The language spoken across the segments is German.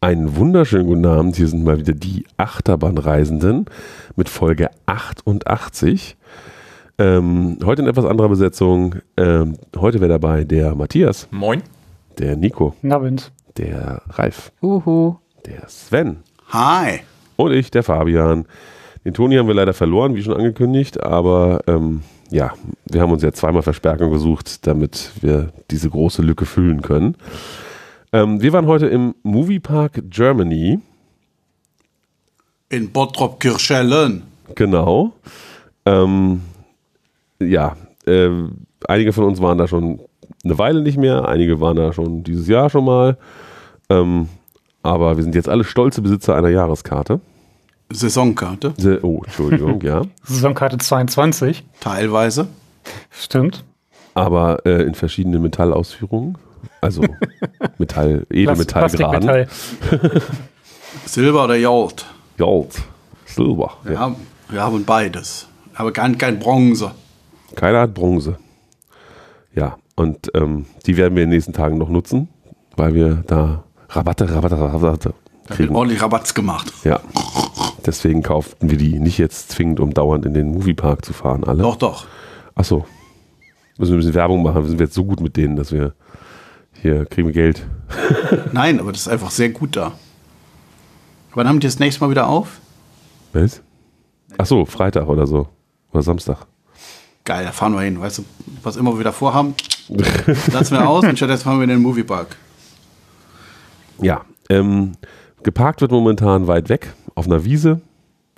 Einen wunderschönen guten Abend. Hier sind mal wieder die Achterbahnreisenden mit Folge 88. Ähm, heute in etwas anderer Besetzung. Ähm, heute wäre dabei der Matthias, Moin. der Nico, Abend. der Ralf, Uhu. der Sven Hi. und ich, der Fabian. Den Toni haben wir leider verloren, wie schon angekündigt, aber ähm, ja, wir haben uns ja zweimal Verstärkung gesucht, damit wir diese große Lücke füllen können. Ähm, wir waren heute im Moviepark Germany. In Bottrop-Kirchhellen. Genau. Ähm, ja, äh, einige von uns waren da schon eine Weile nicht mehr, einige waren da schon dieses Jahr schon mal. Ähm, aber wir sind jetzt alle stolze Besitzer einer Jahreskarte. Saisonkarte. Se oh, Entschuldigung, ja. Saisonkarte 22. Teilweise. Stimmt. Aber äh, in verschiedenen Metallausführungen. Also Metall, Edelmetallgraden. Silber oder Gold. Gold, Silber. Wir, Ja. haben, wir haben beides. Aber kein, kein Bronze. Keiner hat Bronze. Ja, und ähm, die werden wir in den nächsten Tagen noch nutzen, weil wir da Rabatte, Rabatte, Rabatte kriegen. ordentlich Rabatz gemacht. Ja. Deswegen kauften wir die nicht jetzt zwingend, um dauernd in den Moviepark zu fahren, alle. Doch, doch. Achso. Müssen wir ein bisschen Werbung machen. Wir sind jetzt so gut mit denen, dass wir hier kriegen wir Geld. Nein, aber das ist einfach sehr gut da. Wann haben die das nächste Mal wieder auf? Was? Achso, Freitag oder so. Oder Samstag. Geil, da fahren wir hin. Weißt du, was immer wir da vorhaben, lassen wir aus und stattdessen fahren wir in den Moviepark. Ja. Ähm, geparkt wird momentan weit weg, auf einer Wiese.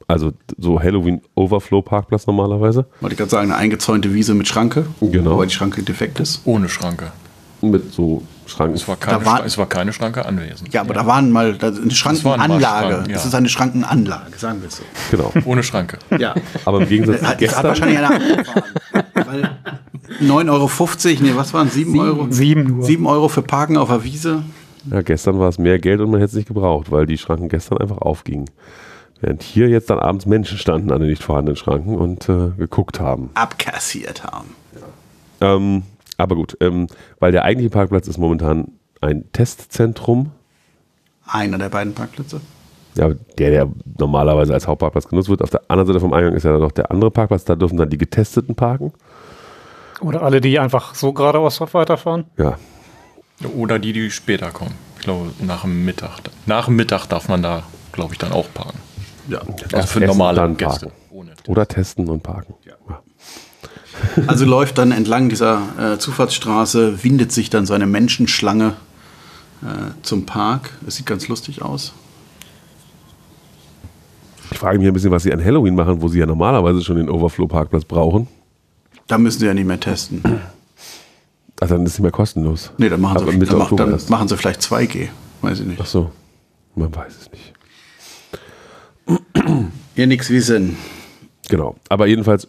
Also so Halloween-Overflow-Parkplatz normalerweise. Wollte ich gerade sagen, eine eingezäunte Wiese mit Schranke. Genau. Wobei die Schranke defekt ist. Ohne Schranke. Mit so Schranken. Es war keine, Da war- Schra- es war keine Schranke anwesend. Ja, aber da waren mal da, eine Schrankenanlage. Schranken, ja. Das ist eine Schrankenanlage, sagen wir es so. Genau. Ohne Schranke. Ja. Aber im Gegensatz zu Hat, hat gestern. wahrscheinlich einer abgefahren. Weil 9,50 Euro, nee, was waren 7 Euro? Sieben nur. 7 Euro für Parken auf der Wiese. Ja, gestern war es mehr Geld und man hätte es nicht gebraucht, weil die Schranken gestern einfach aufgingen. Während hier jetzt dann abends Menschen standen an den nicht vorhandenen Schranken und äh, geguckt haben. abkassiert haben. Ähm, aber gut, ähm, weil der eigentliche Parkplatz ist momentan ein Testzentrum. Einer der beiden Parkplätze. Ja, der, der normalerweise als Hauptparkplatz genutzt wird. Auf der anderen Seite vom Eingang ist ja dann noch der andere Parkplatz. Da dürfen dann die Getesteten parken. Oder alle, die einfach so geradeaus weiterfahren. Ja, Oder die, die später kommen. Ich glaube, nach dem Mittag. Nach dem Mittag darf man da, glaube ich, dann auch parken. Ja. Also für normale Gäste. parken. Oder testen und parken. Ja. Also läuft dann entlang dieser äh, Zufahrtsstraße, windet sich dann so eine Menschenschlange äh, zum Park. Es sieht ganz lustig aus. Ich frage mich ein bisschen, was sie an Halloween machen, wo sie ja normalerweise schon den Overflow-Parkplatz brauchen. Da müssen sie ja nicht mehr testen. Ach, dann ist es nicht mehr kostenlos. Nee, dann machen, Aber sie, dann, dann machen sie vielleicht 2G. Weiß ich nicht. Ach so, man weiß es nicht. Hier nichts wie Sinn. Genau. Aber jedenfalls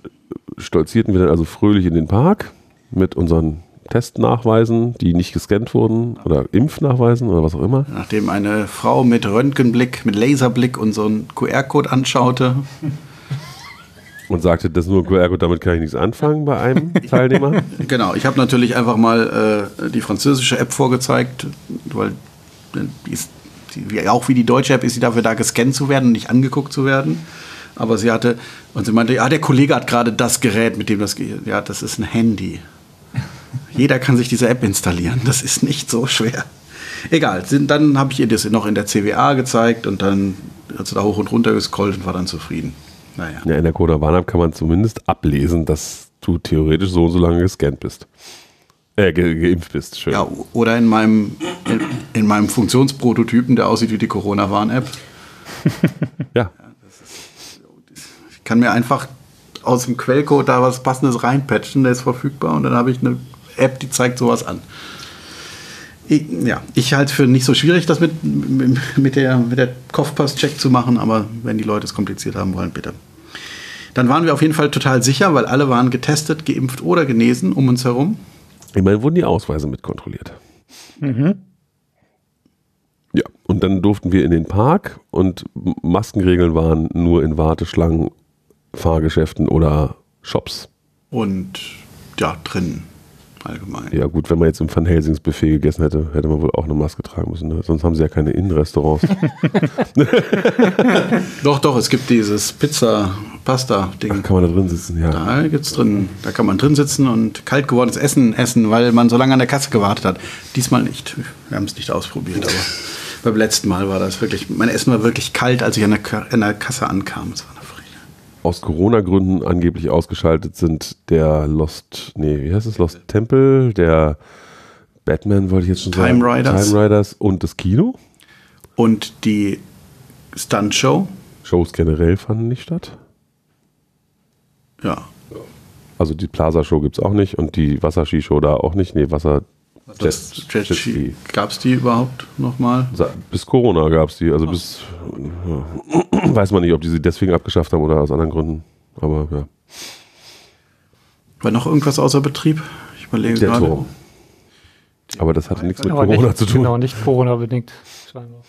stolzierten wir dann also fröhlich in den Park mit unseren Testnachweisen, die nicht gescannt wurden oder Impfnachweisen oder was auch immer. Nachdem eine Frau mit Röntgenblick, mit Laserblick unseren QR-Code anschaute, Und sagte, das ist nur ein QR-Code, damit kann ich nichts anfangen bei einem Teilnehmer. Genau, ich habe natürlich einfach mal äh, die französische App vorgezeigt, weil die ist, die, auch wie die deutsche App ist sie dafür da, gescannt zu werden und nicht angeguckt zu werden. Aber sie hatte, und sie meinte, ja, der Kollege hat gerade das Gerät, mit dem das geht. Ja, das ist ein Handy. Jeder kann sich diese App installieren. Das ist nicht so schwer. Egal, dann habe ich ihr das noch in der CWA gezeigt und dann hat sie da hoch und runter gescrollt und war dann zufrieden. Naja. Ja, in der Coda Warn-App kann man zumindest ablesen, dass du theoretisch so und so lange gescannt bist. Äh, ge geimpft bist. Schön. Ja, oder in meinem, in, in meinem Funktionsprototypen, der aussieht wie die Corona-Warn-App. ja. Ich kann mir einfach aus dem Quellcode da was Passendes reinpatchen, der ist verfügbar und dann habe ich eine App, die zeigt sowas an. Ich, ja, ich halte es für nicht so schwierig, das mit, mit der, mit der Kopfpass-Check zu machen, aber wenn die Leute es kompliziert haben wollen, bitte. Dann waren wir auf jeden Fall total sicher, weil alle waren getestet, geimpft oder genesen um uns herum. Immerhin wurden die Ausweise mit kontrolliert. Ja, und dann durften wir in den Park und Maskenregeln waren nur in Warteschlangen, Fahrgeschäften oder Shops. Und ja, drin. allgemein. Ja gut, wenn man jetzt im Van Helsings Buffet gegessen hätte, hätte man wohl auch eine Maske tragen müssen. Ne? Sonst haben sie ja keine Innenrestaurants. Doch, doch, es gibt dieses Pizza-Pasta-Ding. Kann man da drin sitzen? Ja. Da gibt's drin, da kann man drin sitzen und kalt gewordenes Essen essen, weil man so lange an der Kasse gewartet hat. Diesmal nicht. Wir haben es nicht ausprobiert, aber beim letzten Mal war das wirklich, mein Essen war wirklich kalt, als ich an der, an der Kasse ankam. Das war. Aus Corona-Gründen angeblich ausgeschaltet sind der Lost, nee, wie heißt es? Lost Temple, der Batman wollte ich jetzt schon sagen. Time Riders. Time Riders und das Kino. Und die Stunt-Show, Shows generell fanden nicht statt. ja, Also die Plaza-Show gibt es auch nicht und die Wasserski-Show da auch nicht. Nee, Wasser. Das Jet- Jet Jetski. gab es die überhaupt nochmal? Bis Corona gab es die. Also bis. Ja. Weiß man nicht, ob die sie deswegen abgeschafft haben oder aus anderen Gründen. Aber ja. War noch irgendwas außer Betrieb? Ich überlege Der gerade. Turm. Aber das hatte nichts mit Corona nicht, zu tun. Genau, nicht Corona-bedingt. scheinbar.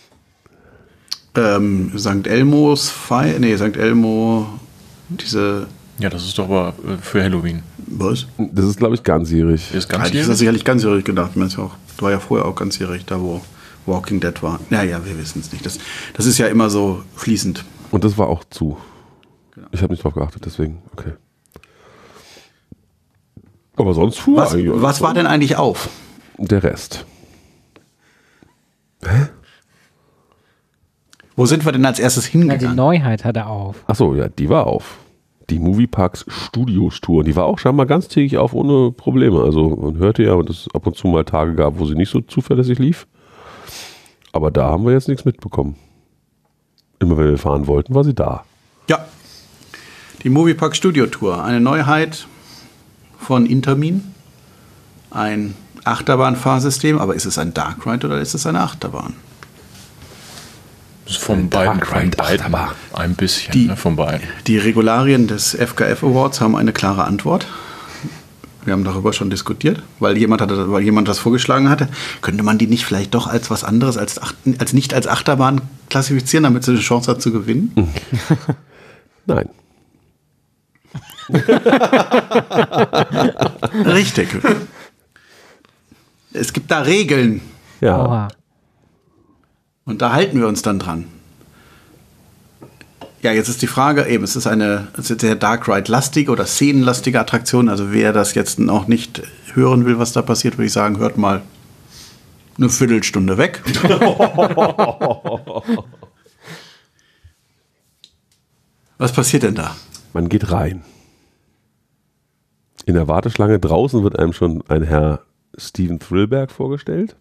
Ähm, St. Elmos Feier, nee, St. Elmo, diese, Ja, das ist doch aber äh, für Halloween. Was? Das ist, glaube ich, ganzjährig. Ist Ja, ganz das ist sicherlich ganzjährig gedacht. Man ist ja auch, war ja vorher auch ganzjährig, da wo Walking Dead war. Naja, wir wissen es nicht. Das, das ist ja immer so fließend. Und das war auch zu. Genau. Ich habe nicht drauf geachtet, deswegen, okay. Aber sonst fuhr Was, was war denn eigentlich auf? der Rest. Wo sind wir denn als erstes Na, die hingegangen? Neuheit hat er auf. Achso, ja, die war auf. Die Movieparks Studios Tour. Die war auch scheinbar ganztägig auf ohne Probleme. Also man hörte ja, dass es ab und zu mal Tage gab, wo sie nicht so zuverlässig lief. Aber da haben wir jetzt nichts mitbekommen. Immer wenn wir fahren wollten, war sie da. Ja. Die Moviepark Studio Tour. Eine Neuheit von Intermin. Ein Achterbahnfahrsystem. Aber ist es ein Dark Ride oder ist es eine Achterbahn? Das ist von beiden, von beiden ein bisschen, Die- ne, von beiden. Die Regularien des FKF Awards haben eine klare Antwort. Wir haben darüber schon diskutiert, weil jemand, hatte, weil jemand das vorgeschlagen hatte. Könnte man die nicht vielleicht doch als was anderes, als, als nicht als Achterbahn klassifizieren, damit sie eine Chance hat zu gewinnen? Nein. Richtig. Es gibt da Regeln Ja. Oha. Und da halten wir uns dann dran. Ja, jetzt ist die Frage, eben, es ist eine sehr Dark Ride-lastige oder szenenlastige Attraktion. Also wer das jetzt noch nicht hören will, was da passiert, würde ich sagen, hört mal eine Viertelstunde weg. was passiert denn da? Man geht rein. In der Warteschlange draußen wird einem schon ein Herr Steven Thrillberg vorgestellt.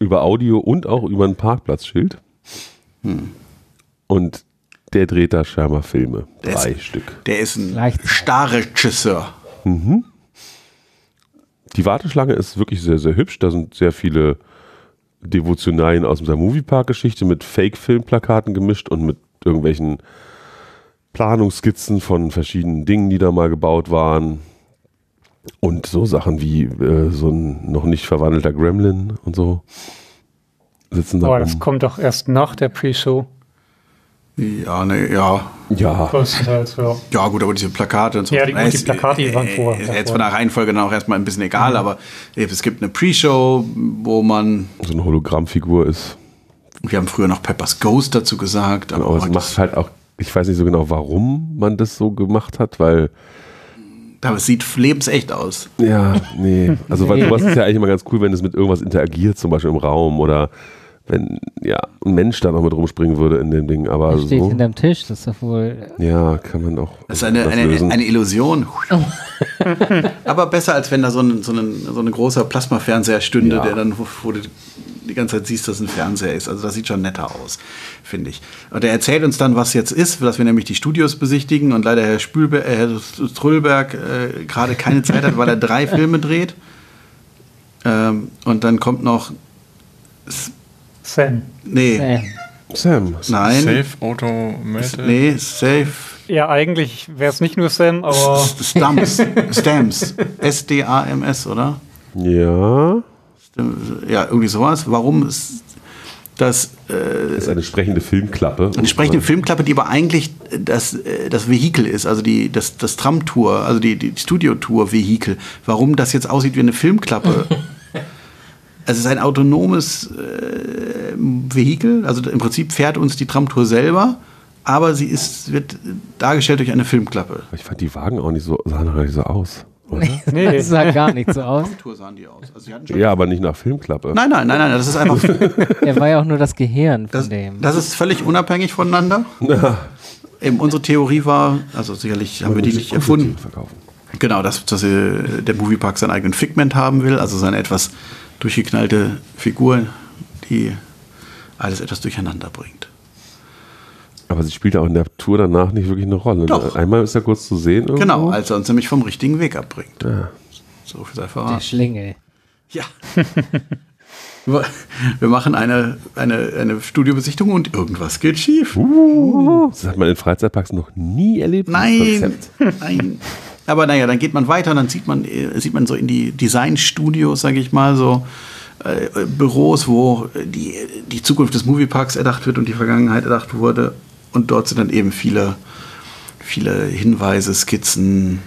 Über Audio und auch über ein Parkplatzschild. Und der dreht da scheinbar Filme. Der Drei ist- Stück. Der ist ein. Star-Regisseur. Die Warteschlange ist wirklich sehr, sehr hübsch. Da sind sehr viele Devotionalien aus der Moviepark-Geschichte mit Fake-Filmplakaten gemischt und mit irgendwelchen Planungsskizzen von verschiedenen Dingen, die da mal gebaut waren. Und so Sachen wie äh, so ein noch nicht verwandelter Gremlin und so sitzen da Aber das rum. kommt doch erst nach der Pre-Show. Ja, ne, ja. Ja, Größtenteils, ja. Ja, gut, aber diese Plakate und so. Ja, die- gut, die Plakate, die waren äh, vor- äh, davor. Jetzt von der Reihenfolge dann auch erstmal ein bisschen egal, aber es gibt eine Pre-Show, wo man, so eine Hologrammfigur ist. wir haben früher noch Peppers Ghost dazu gesagt, aber Aber es macht halt auch, ich weiß nicht so genau, warum man das so gemacht hat, weil aber es sieht lebensecht aus. Ja, nee. Also weil sowas ist ja eigentlich immer ganz cool, wenn es mit irgendwas interagiert, zum Beispiel im Raum oder wenn ja ein Mensch da noch mit rumspringen würde in dem Ding. Aber Das steht so, hinterm Tisch, das ist doch wohl. ja, kann man auch. Das ist eine, eine, lösen. eine Illusion. aber besser, als wenn da so ein, so ein, so ein großer Plasmafernseher stünde, Ja. der dann, wo, du die ganze Zeit siehst, dass es ein Fernseher ist. Also das sieht schon netter aus, finde ich. Und er erzählt uns dann, was jetzt ist, dass wir nämlich die Studios besichtigen und leider Herr, Spülbe äh, Herr Trüllberg äh, gerade keine Zeit hat, weil er drei Filme dreht. Ähm, und dann kommt noch, Sam. nee, Äh, Sam. nein, Safe Automated. nee, Safe, Ja, eigentlich wäre es nicht nur Sam, aber Stamps, Stamps, S-D-A-M-S, oder? Ja. Ja, irgendwie sowas. Warum ist dass Das ist eine sprechende Filmklappe. eine sprechende Filmklappe, die aber eigentlich das, äh, das Vehikel ist, also die, das, das Tram-Tour, also die, die Studio-Tour-Vehikel. Warum das jetzt aussieht wie eine Filmklappe? es ist ein autonomes äh, Vehikel, also im Prinzip fährt uns die Tramtour selber, aber sie ist, wird dargestellt durch eine Filmklappe. Ich fand die Wagen auch nicht so, sahen auch nicht so aus. Oder? Nee. Das sah gar nicht so aus. Tour sahen die aus. Also sie hatten schon Ja, aber nicht nach Filmklappe. Nein, nein, nein, nein, das ist einfach, Er war ja auch nur das Gehirn von das, dem. das ist völlig unabhängig voneinander. Eben unsere Theorie war, also sicherlich haben wir die nicht erfunden. Verkaufen. Genau, dass, dass äh, der Moviepark seinen eigenen Figment haben will, also seine etwas durchgeknallte Figur, die alles etwas durcheinander bringt. Aber sie spielt auch in der Tour danach nicht wirklich eine Rolle. ne? Doch. Einmal ist er kurz zu sehen. Irgendwo. Genau, als er uns nämlich vom richtigen Weg abbringt. Ja. So viel sei Der verraten. Schlingel. Ja. Wir machen eine, eine, eine Studiobesichtigung und irgendwas geht schief. Das hat man in Freizeitparks noch nie erlebt. Nein, nein. Aber naja, dann geht man weiter und dann sieht man, äh, sieht man so in die Designstudios, sage ich mal, so äh, Büros, wo die, die Zukunft des Movieparks erdacht wird und die Vergangenheit erdacht wurde. Und dort sind dann eben viele, viele Hinweise, Skizzen,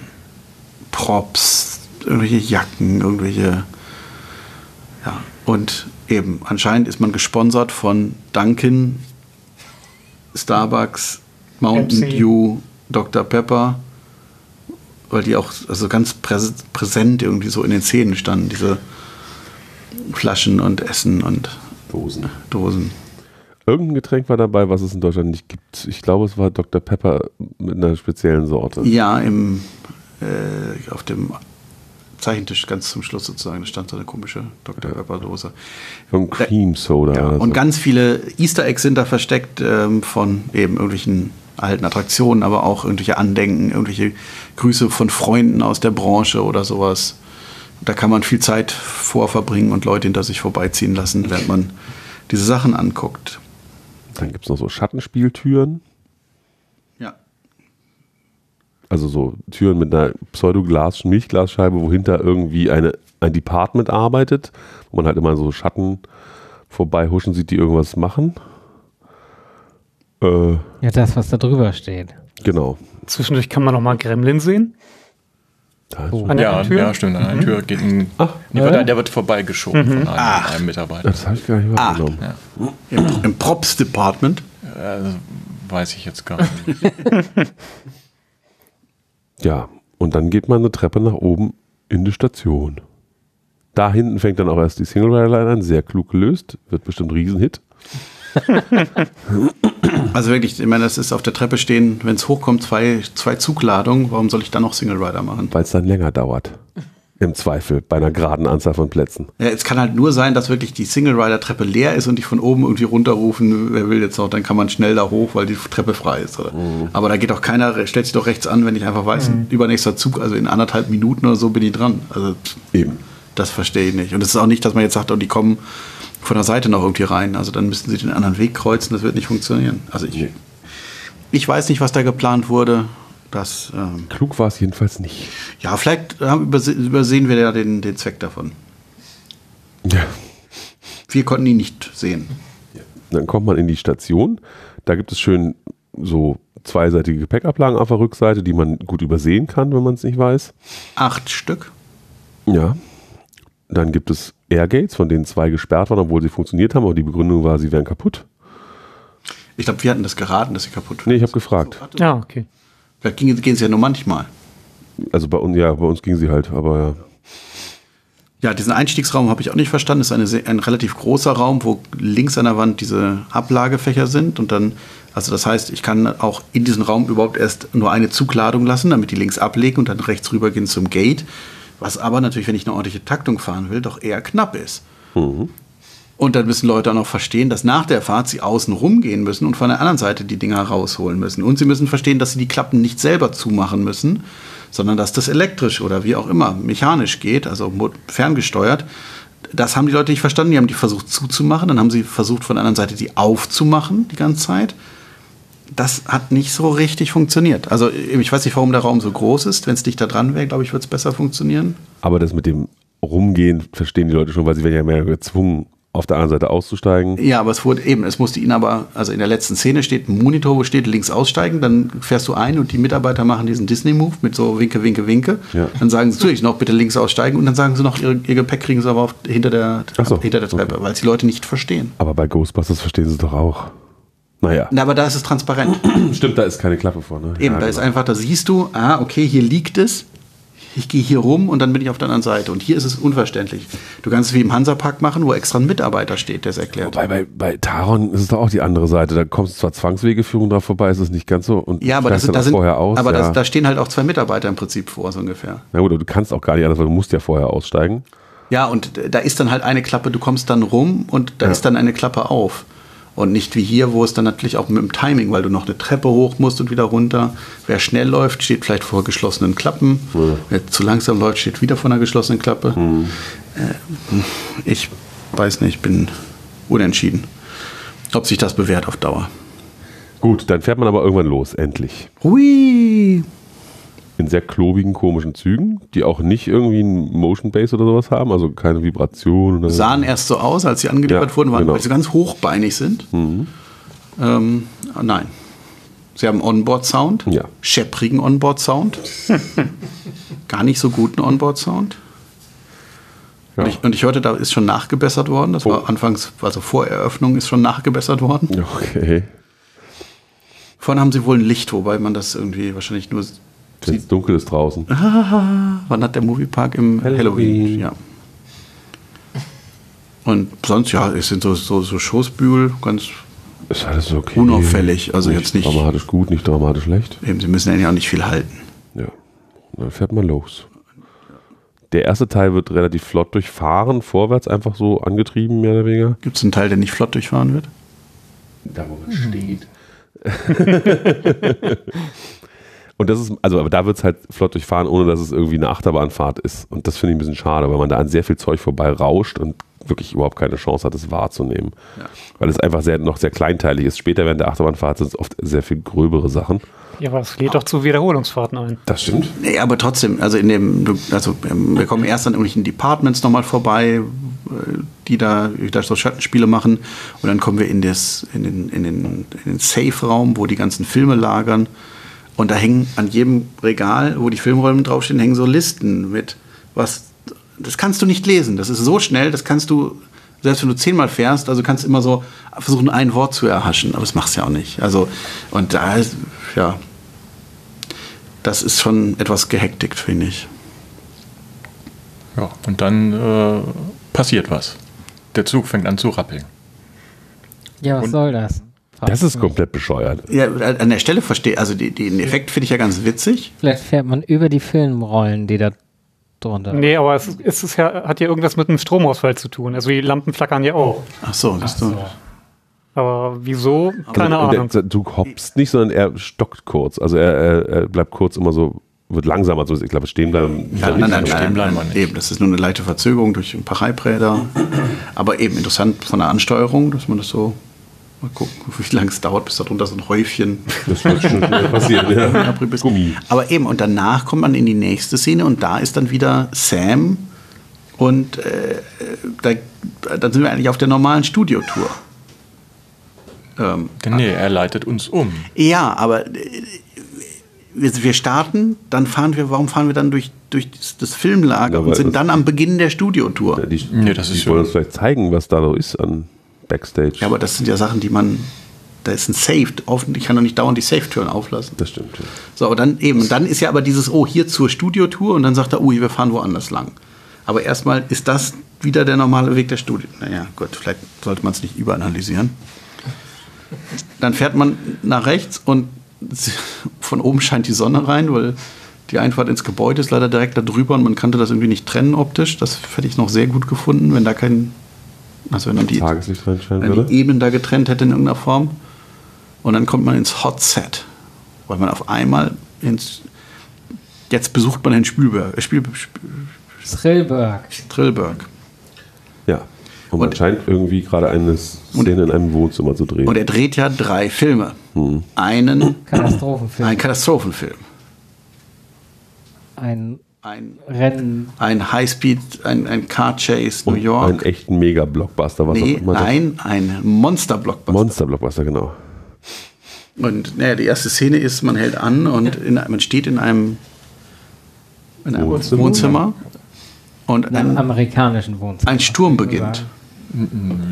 Props, irgendwelche Jacken, irgendwelche. Ja, und eben, anscheinend ist man gesponsert von Dunkin', Starbucks, Mountain Pepsi. Dew, Dr. Pepper, weil die auch also ganz präs präsent irgendwie so in den Szenen standen, diese Flaschen und Essen und Dosen. Dosen. Irgendein Getränk war dabei, was es in Deutschland nicht gibt. Ich glaube, es war Dr. Pepper mit einer speziellen Sorte. Ja, im, äh, auf dem Zeichentisch ganz zum Schluss sozusagen, da stand so eine komische Dr. Pepper-Dose. Von Cream Soda. Ja, oder und so. ganz viele Easter Eggs sind da versteckt ähm, von eben irgendwelchen alten Attraktionen, aber auch irgendwelche Andenken, irgendwelche Grüße von Freunden aus der Branche oder sowas. Da kann man viel Zeit vorverbringen und Leute hinter sich vorbeiziehen lassen, während man diese Sachen anguckt. Dann gibt es noch so Schattenspieltüren. Ja. Also so Türen mit einer Pseudoglas, Milchglasscheibe, wo hinter irgendwie eine, ein Department arbeitet, wo man halt immer so Schatten vorbeihuschen sieht, die irgendwas machen. Äh, Ja, das, was da drüber steht. genau. Zwischendurch kann man noch mal Gremlin sehen. Da Oh. An der Ja, Tür? ja, stimmt. An einer Tür geht ein. Ach, Nee, der, der wird vorbeigeschoben von einem, Ach. einem Mitarbeiter. das habe ich gar nicht wahrgenommen. Im, im Props Department. Äh, weiß ich jetzt gar nicht. Ja, und dann geht man eine Treppe nach oben in die Station. Da hinten fängt dann auch erst die Single Rider Line an, sehr klug gelöst, wird bestimmt ein Riesenhit. Also wirklich, ich meine, das ist auf der Treppe stehen, wenn es hochkommt, zwei, zwei Zugladungen. Warum soll ich dann noch Single Rider machen? weil es dann länger dauert. Im Zweifel, bei einer geraden Anzahl von Plätzen. Ja, es kann halt nur sein, dass wirklich die Single Rider Treppe leer ist und die von oben irgendwie runterrufen, wer will jetzt noch, dann kann man schnell da hoch, weil die Treppe frei ist. Oder? Aber da geht doch keiner, stellt sich doch rechts an, wenn ich einfach weiß, übernächster Zug, also in anderthalb Minuten oder so bin ich dran. Also Eben. das verstehe ich nicht. Und es ist auch nicht, dass man jetzt sagt, oh, die kommen von der Seite noch irgendwie rein. Also dann müssten sie den anderen Weg kreuzen, das wird nicht funktionieren. Also ich, ich weiß nicht, was da geplant wurde. Das, ähm, Klug war es jedenfalls nicht. ja, vielleicht haben, überse übersehen wir ja den, den Zweck davon. Ja. Wir konnten ihn nicht sehen. Dann kommt man in die Station. Da gibt es schön so zweiseitige Gepäckablagen auf der Rückseite, die man gut übersehen kann, wenn man es nicht weiß. Acht Stück. Ja. Dann gibt es Airgates, von denen zwei gesperrt waren, obwohl sie funktioniert haben, aber die Begründung war, sie wären kaputt. Ich glaube, wir hatten das geraten, dass sie kaputt Nee, ich habe gefragt. Ja, okay. Vielleicht gehen, gehen sie ja nur manchmal. Also bei uns, ja, bei uns ging sie halt, aber ja. Ja, diesen Einstiegsraum habe ich auch nicht verstanden. Das ist eine, sehr- ein relativ großer Raum, wo links an der Wand diese Ablagefächer sind. Und dann, also das heißt, ich kann auch in diesen Raum überhaupt erst nur eine Zugladung lassen, damit die links ablegen und dann rechts rübergehen zum Gate. Was aber natürlich, wenn ich eine ordentliche Taktung fahren will, doch eher knapp ist. Und dann müssen Leute auch noch verstehen, dass nach der Fahrt sie außen rumgehen müssen und von der anderen Seite die Dinger rausholen müssen. Und sie müssen verstehen, dass sie die Klappen nicht selber zumachen müssen, sondern dass das elektrisch oder wie auch immer mechanisch geht, also ferngesteuert. Das haben die Leute nicht verstanden. Die haben die versucht zuzumachen, dann haben sie versucht von der anderen Seite die aufzumachen die ganze Zeit. Das hat nicht so richtig funktioniert. Also ich weiß nicht, warum der Raum so groß ist. Wenn es dichter dran wäre, glaube ich, würde es besser funktionieren. Aber das mit dem Rumgehen verstehen die Leute schon, weil sie werden ja mehr gezwungen, auf der anderen Seite auszusteigen. Ja, aber es wurde eben, es musste ihn aber, also in der letzten Szene steht ein Monitor, wo steht links aussteigen, dann fährst du ein und die Mitarbeiter machen diesen Disney-Move mit so Winke, Winke, Winke. Ja. Dann sagen sie natürlich noch bitte links aussteigen und dann sagen sie noch, ihr, ihr Gepäck kriegen sie aber auf, hinter der, so, hinter der Treppe, weil es die Leute nicht verstehen. Aber bei Ghostbusters verstehen sie es doch auch. Naja, Na, aber da ist es transparent. stimmt, da ist keine Klappe vor. Ne? Eben, Ja, da ist genau. einfach, da siehst du, ah, okay, hier liegt es. Ich gehe hier rum und dann bin ich auf der anderen Seite. Und hier ist es unverständlich. Du kannst es wie im Hansapark machen, wo extra ein Mitarbeiter steht, der es erklärt. Wobei bei, bei Taron ist es doch auch die andere Seite. Da kommst du zwar Zwangswegeführung drauf vorbei, ist es nicht ganz so. Und Ja, aber, das, da sind, vorher aus. aber ja. das, da stehen halt auch zwei Mitarbeiter im Prinzip vor, so ungefähr. Na gut, du kannst auch gar nicht anders, weil du musst ja vorher aussteigen. Ja, und da ist dann halt eine Klappe, du kommst dann rum und da Ja. ist dann eine Klappe auf. Und nicht wie hier, wo es dann natürlich auch mit dem Timing, weil du noch eine Treppe hoch musst und wieder runter. Wer schnell läuft, steht vielleicht vor geschlossenen Klappen. Wer zu langsam läuft, steht wieder vor einer geschlossenen Klappe. Äh, ich weiß nicht, bin unentschieden, ob sich das bewährt auf Dauer. Gut, dann fährt man aber irgendwann los, endlich. Hui! In sehr klobigen, komischen Zügen, die auch nicht irgendwie ein Motion Base oder sowas haben, also keine Vibration. Oder sahen erst so aus, als sie angeliefert Ja, wurden, waren, genau. weil sie ganz hochbeinig sind. Ähm, nein. Sie haben Onboard-Sound, Ja. schepprigen Onboard-Sound, gar nicht so guten Onboard-Sound. Ja. Und, ich, und ich hörte, da ist schon nachgebessert worden. Das Oh. war anfangs, also vor Eröffnung ist schon nachgebessert worden. Okay. Vorne haben sie wohl ein Licht, wobei man das irgendwie wahrscheinlich nur Wenn es dunkel ist draußen. Wann hat der Moviepark im Halloween. Halloween? Ja. Und sonst, ja, es sind so, so, so Schoßbügel, ganz Ist alles okay. Unauffällig, also jetzt nicht- Dramatisch gut, nicht dramatisch schlecht. Eben, sie müssen ja auch nicht viel halten. Ja. Und dann fährt man los. Der erste Teil wird relativ flott durchfahren, vorwärts einfach so angetrieben, mehr oder weniger. Gibt es einen Teil, der nicht flott durchfahren wird? Da, wo man steht. Und das ist, also aber da wird es halt flott durchfahren, ohne dass es irgendwie eine Achterbahnfahrt ist. Und das finde ich ein bisschen schade, weil man da an sehr viel Zeug vorbei rauscht und wirklich überhaupt keine Chance hat, es wahrzunehmen. Ja. Weil es einfach sehr, noch sehr kleinteilig ist. Später während der Achterbahnfahrt sind es oft sehr viel gröbere Sachen. Ja, aber es lädt doch zu Wiederholungsfahrten ein. Das stimmt. Nee, aber trotzdem, also in dem, du- also ähm, wir kommen erst an irgendwelchen Departments nochmal vorbei, äh, die da, die da so Schattenspiele machen. Und dann kommen wir in, das, in den, in den, in den Safe-Raum, wo die ganzen Filme lagern. Und da hängen an jedem Regal, wo die Filmrollen draufstehen, hängen so Listen mit was. Das kannst du nicht lesen. Das ist so schnell, das kannst du, selbst wenn du zehnmal fährst, also kannst du immer so versuchen, ein Wort zu erhaschen. Aber das machst du ja auch nicht. Also, und da ist, ja, das ist schon etwas gehektigt, finde ich. Ja, und dann äh, passiert was. Der Zug fängt an zu rappeln. Ja, was Und- soll das? Frag Das ist komplett bescheuert. Ja, an der Stelle verstehe, also die, den Effekt finde ich ja ganz witzig. Vielleicht fährt man über die Filmrollen, die da drunter. Nee, aber es, es ist ja, hat ja irgendwas mit einem Stromausfall zu tun. Also die Lampen flackern ja auch. Ach so, das du. Aber wieso? Keine Also, Ahnung. Der Zug hopst nicht, sondern er stockt kurz. Also er, er, er bleibt kurz immer so, wird langsamer. Also ich glaube, stehen bleiben. Ja, nein, nein, stehen nein, bleiben nein, wir nicht. Eben, das ist nur eine leichte Verzögerung durch ein paar Reibräder. Aber eben interessant von der Ansteuerung, dass man das so. Mal gucken, wie lange es dauert, bis da drunter so ein Häufchen Das wird schon passieren. Ja. Gummi. Aber eben, und danach kommt man in die nächste Szene und da ist dann wieder Sam und äh, da, dann sind wir eigentlich auf der normalen Studiotour. Ähm, Nee, er leitet uns um. ja, aber äh, wir, wir starten, dann fahren wir, warum fahren wir dann durch, durch das, das Filmlager Ja, und sind dann am Beginn der Studiotour? Die, Nee, das die ist wollen so. uns vielleicht zeigen, was da so ist an Backstage. Ja, aber das sind ja Sachen, die man, da ist ein Safe, offen, ich kann doch nicht dauernd die Safe-Türen auflassen. das stimmt. Ja. So, aber dann eben, dann ist ja aber dieses, oh, hier zur Studiotour und dann sagt er, oh, wir fahren woanders lang. Aber erstmal ist das wieder der normale Weg der Studie. Naja, gut, vielleicht sollte man es nicht überanalysieren. Dann fährt man nach rechts und von oben scheint die Sonne rein, weil die Einfahrt ins Gebäude ist leider direkt da drüber und man kannte das irgendwie nicht trennen optisch. Das hätte ich noch sehr gut gefunden, wenn da kein, also wenn dann die, Tageslicht wenn würde. die Ebenen da getrennt hätte in irgendeiner Form. Und dann kommt man ins Hot Set, weil man auf einmal ins. Jetzt besucht man den Spielberg, äh, Spiel, Spiel, Thrillberg. Trillberg. Ja. Und man Und- scheint irgendwie gerade eine Szene in einem Wohnzimmer zu drehen. Und er dreht ja drei Filme. Einen, Katastrophenfilm. ein Katastrophenfilm. Ein ein, Rennen. ein Highspeed, ein, ein Car Chase New Und York. Einen echten Mega-Blockbuster. Was nee, auch immer das- nein, ein Monster-Blockbuster. Monster-Blockbuster, genau. Und naja, die erste Szene ist, man hält an und in, man steht in einem, in einem Wohnzimmer. Wohnzimmer, und In einem ein, amerikanischen Wohnzimmer. ein Sturm beginnt.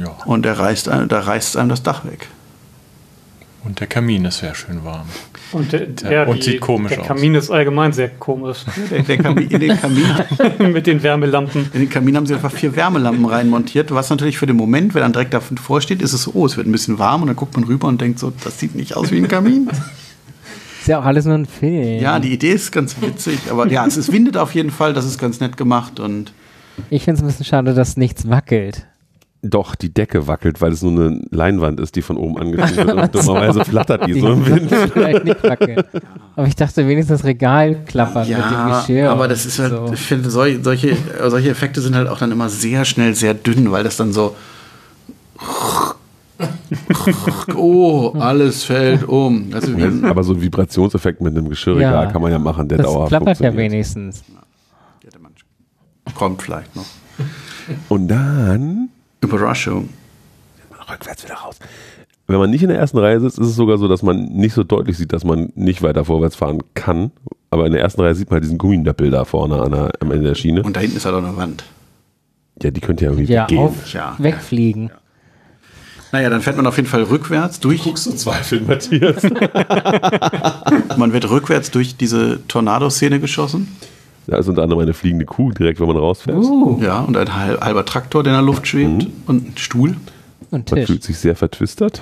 Ja. Und der reißt, ein- da reißt einem das Dach weg. Und der Kamin ist sehr schön warm. Und, der, Ja, ja, und die, sieht komisch der aus. Kamin ist allgemein sehr komisch. Der, der Kamin, in, den Kamin, Mit den Wärmelampen. in den Kamin haben sie einfach vier Wärmelampen reinmontiert, was natürlich für den Moment, wenn dann direkt davor steht, ist es so, oh, es wird ein bisschen warm und dann guckt man rüber und denkt so, das sieht nicht aus wie ein Kamin. Ist ja auch alles nur ein Film. Ja, die Idee ist ganz witzig, aber ja, es, es windet auf jeden Fall, das ist ganz nett gemacht und Ich finde es ein bisschen schade, dass nichts wackelt. Doch, die Decke wackelt, weil es nur eine Leinwand ist, die von oben angeschnitten wird. Und dummerweise flattert die so im Wind. Vielleicht nicht wackeln. Aber ich dachte wenigstens das Regal klappert mit dem Ja, Geschirr. aber das ist halt, so. ich finde, sol solche, solche Effekte sind halt auch dann immer sehr schnell sehr dünn, weil das dann so. Oh, alles fällt um. Also wie, Aber so ein Vibrationseffekt mit einem Geschirrregal Ja. kann man ja machen, der Das dauerhaft klappert ja wenigstens. kommt vielleicht noch. Und dann Überraschung. rückwärts wieder raus. Wenn man nicht in der ersten Reihe sitzt, ist es sogar so, dass man nicht so deutlich sieht, dass man nicht weiter vorwärts fahren kann. Aber in der ersten Reihe sieht man halt diesen Gumminöppel da vorne an der, am Ende der Schiene. Und da hinten ist halt auch eine Wand. ja, die könnte ja irgendwie Ja, weggehen. auf, Ja. wegfliegen. Naja, dann fährt man auf jeden Fall rückwärts durch. Guckst du zweifeln, Matthias? Man wird rückwärts durch diese Tornado-Szene geschossen. Da ist unter anderem eine fliegende Kuh direkt, wenn man rausfährt. Uh, Ja, und ein hal- halber Traktor, der in der Luft schwebt. Und ein Stuhl. und Man Tisch. fühlt sich sehr vertwistert.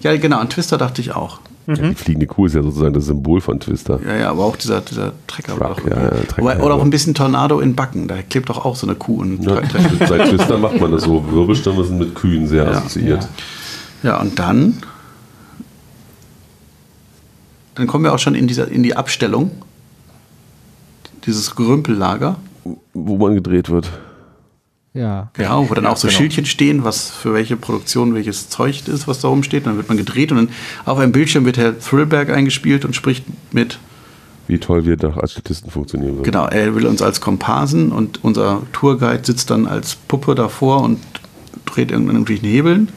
Ja, genau, an Twister dachte ich auch. Die fliegende Kuh ist ja sozusagen das Symbol von Twister. Ja, ja, aber auch dieser, dieser Trecker. Truck, oder, ja, ja, Trecker, Wobei- oder auch ja. ein bisschen Tornado in Backen. Da klebt doch auch so eine Kuh und Ja, seit Twister macht man das so. Wirbelstürme sind mit Kühen sehr assoziiert. Ja, und dann, dann kommen wir auch schon in, dieser, in die Abstellung. Dieses Gerümpellager. Wo man gedreht wird. Ja. Ja, wo dann Ja, auch so genau. Schildchen stehen, was für welche Produktion welches Zeug ist, was da rumsteht. Dann wird man gedreht und dann auf einem Bildschirm wird Herr Thrillberg eingespielt und spricht mit, Wie toll wir doch als Statisten funktionieren würden. genau, er will uns als Komparsen und unser Tourguide sitzt dann als Puppe davor und dreht irgendwelchen Hebeln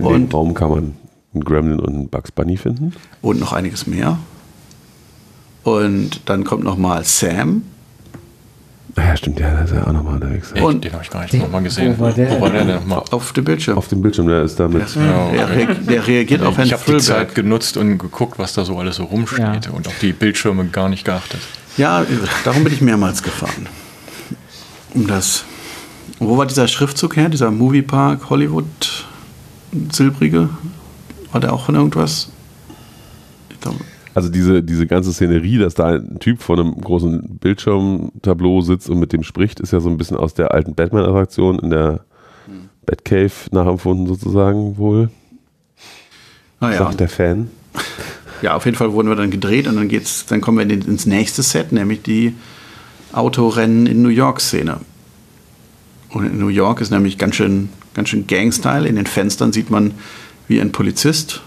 In dem und, Raum kann man einen Gremlin und einen Bugs Bunny finden. und noch einiges mehr. Und dann kommt nochmal Sam. Ja, stimmt, ja, da ist er auch nochmal unterwegs. Echt, Und- den habe ich gar nicht nochmal gesehen. Wo war der? Wo war der denn nochmal? Auf dem Bildschirm. Auf dem Bildschirm, der ist da mit. Ja, Der, okay. der reagiert auf Herrn ich habe die Zeit genutzt und geguckt, was da so alles so rumsteht Ja. und auf die Bildschirme gar nicht geachtet. Ja, darum bin ich mehrmals gefahren. Um das. Wo war dieser Schriftzug her? Dieser Moviepark Hollywood Silbrige? War der auch von irgendwas? Ich glaube, Also diese, diese ganze Szenerie, dass da ein Typ vor einem großen Bildschirmtableau sitzt und mit dem spricht, ist ja so ein bisschen aus der alten Batman-Attraktion in der Batcave nachempfunden sozusagen wohl, naja. sagt der Fan. Ja, auf jeden Fall wurden wir dann gedreht und dann geht's, dann kommen wir ins nächste Set, nämlich die Autorennen in New York-Szene. Und in New York ist nämlich ganz schön, ganz schön Gangstyle. In den Fenstern sieht man, wie ein Polizist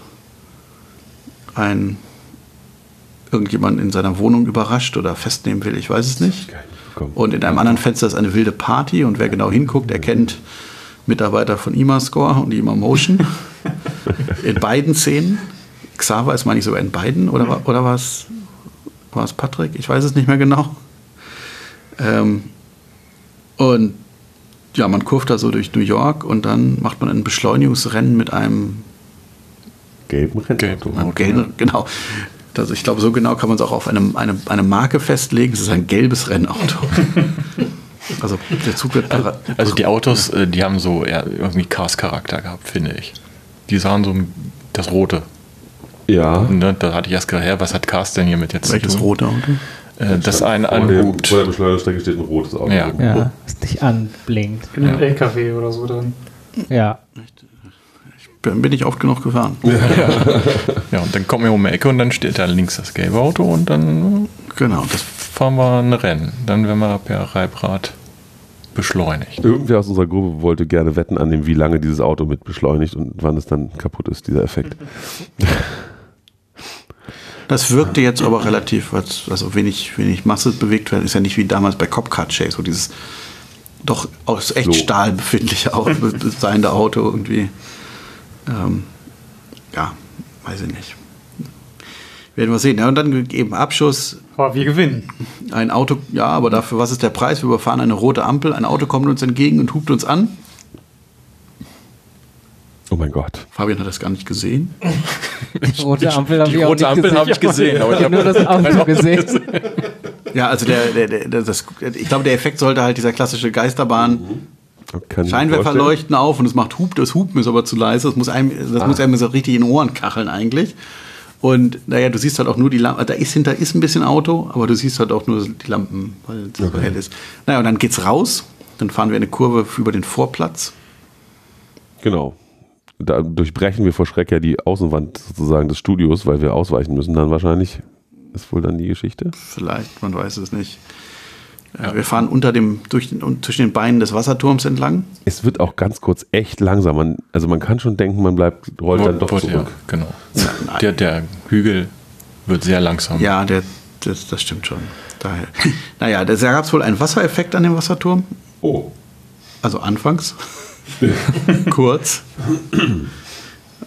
ein irgendjemand in seiner Wohnung überrascht oder festnehmen will, ich weiß es nicht. Und in einem anderen Fenster ist eine wilde Party und wer genau hinguckt, erkennt Mitarbeiter von IMA-Score und IMA Motion. in beiden Szenen. Xaver ist, meine ich, sogar in beiden. Oder, war- oder war es war es Patrick? Ich weiß es nicht mehr genau. Ähm, und ja, man kurft da so durch New York und dann macht man ein Beschleunigungsrennen mit einem Gelben Rennauto. Gelb. genau. Also ich glaube, so genau kann man es auch auf einem, eine, eine Marke festlegen. Es ist ein gelbes Rennauto. also der Zug wird para- Also die Autos, äh, die haben so eher irgendwie Cars-Charakter gehabt, finde ich. Die sahen so das Rote. Ja. Ne? Da hatte ich erst gedacht, hä, was hat Cars denn hier mit jetzt welches zu tun? rote Auto? Äh, das eine Vor, dem, anhubt. vor der Beschleunigungsstrecke steht ein rotes Auto. Ja. Ja, es nicht anblinkt. In einem LKW oder so dann. Ja. Bin bin ich oft genug gefahren. Ja, und dann kommen wir um die Ecke und dann steht da links das gelbe Auto und dann Genau, das fahren wir ein Rennen. Dann werden wir per Reibrad beschleunigt. Irgendwer aus unserer Gruppe wollte gerne wetten an dem, wie lange dieses Auto mit beschleunigt und wann es dann kaputt ist, dieser Effekt. Das wirkte jetzt aber relativ, als- also wenig, wenig Masse bewegt werden. Ist ja nicht wie damals bei Copcar Chase, wo dieses doch aus So. Echtstahl befindliche Auto, seiende Auto irgendwie. Ähm, ja, weiß ich nicht. Werden wir sehen. Ja, und dann eben Abschuss, Aber wir gewinnen. ein Auto, ja, aber dafür, was ist der Preis? Wir überfahren eine rote Ampel, ein Auto kommt uns entgegen und hupt uns an. Oh mein Gott. Fabian hat das gar nicht gesehen. Die rote Ampel habe ich gesehen. habe ich gesehen, aber ich habe nur das Auto gesehen. Ja, also der, der, der, das, ich glaube, der Effekt sollte halt dieser klassische Geisterbahn mir Scheinwerfer leuchten auf und es macht Hub, das Hupen ist aber zu leise. Das muss einem, das muss einem so richtig in den Ohren kacheln eigentlich. Und naja, du siehst halt auch nur die Lampen, da ist hinter ist ein bisschen Auto, aber du siehst halt auch nur die Lampen, weil es so hell ist. Naja, und dann geht's raus, dann fahren wir eine Kurve über den Vorplatz. Genau. Da durchbrechen wir vor Schreck ja die Außenwand sozusagen des Studios, weil wir ausweichen müssen dann wahrscheinlich. Ist wohl dann die Geschichte. Vielleicht, man weiß es nicht. Äh, Wir fahren unter dem, durch den, zwischen den Beinen des Wasserturms entlang. Es wird auch ganz kurz echt langsam. Man, also man kann schon denken, man bleibt, rollt dann doch zurück. Ja, genau. Der, der Hügel wird sehr langsam. Ja, der, das, das stimmt schon. Daher. Naja, da gab es wohl einen Wassereffekt an dem Wasserturm. Oh. Also anfangs. Kurz.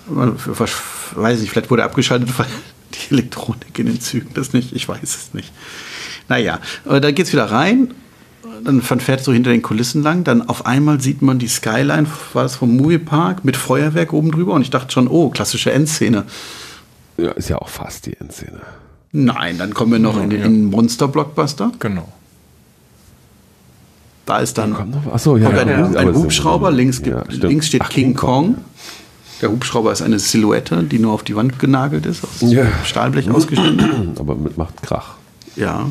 Man, was- weiß ich, vielleicht wurde er abgeschaltet, weil die Elektronik in den Zügen das nicht, ich weiß es nicht. Naja, aber dann geht's wieder rein, dann man fährt so hinter den Kulissen lang, dann auf einmal sieht man die Skyline, war das vom Moviepark, mit Feuerwerk oben drüber und ich dachte schon, oh, klassische Endszene. Ja, ist ja auch fast die Endszene. Nein, dann kommen wir noch in den ja. in den Monster-Blockbuster. Genau. Da ist dann Kommt noch, achso, ja. kommt ein, ja, ein es- Hubschrauber, links, ja, links steht Ach, King Kong. Der Hubschrauber ist eine Silhouette, die nur auf die Wand genagelt ist, aus Ja. Stahlblech ausgeschnitten. Aber mit macht Krach. Ja.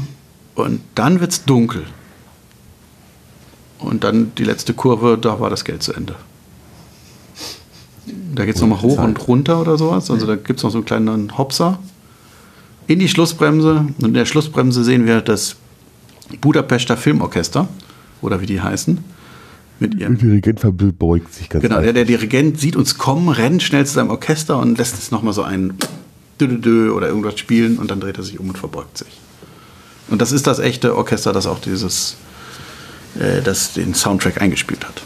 Und dann wird es dunkel. Und dann die letzte Kurve, da war das Geld zu Ende. Da geht es nochmal hoch und runter oder sowas. Also da gibt es noch so einen kleinen Hopser. In die Schlussbremse. Und in der Schlussbremse sehen wir das Budapester Filmorchester. Oder wie die heißen. Mit ihrem Der Dirigent verbeugt sich ganz Genau, der, der Dirigent sieht uns kommen, rennt schnell zu seinem Orchester und lässt es nochmal so ein Dö-Dö-Dö oder irgendwas spielen und dann dreht er sich um und verbeugt sich. Und das ist das echte Orchester, das auch dieses, äh, das den Soundtrack eingespielt hat.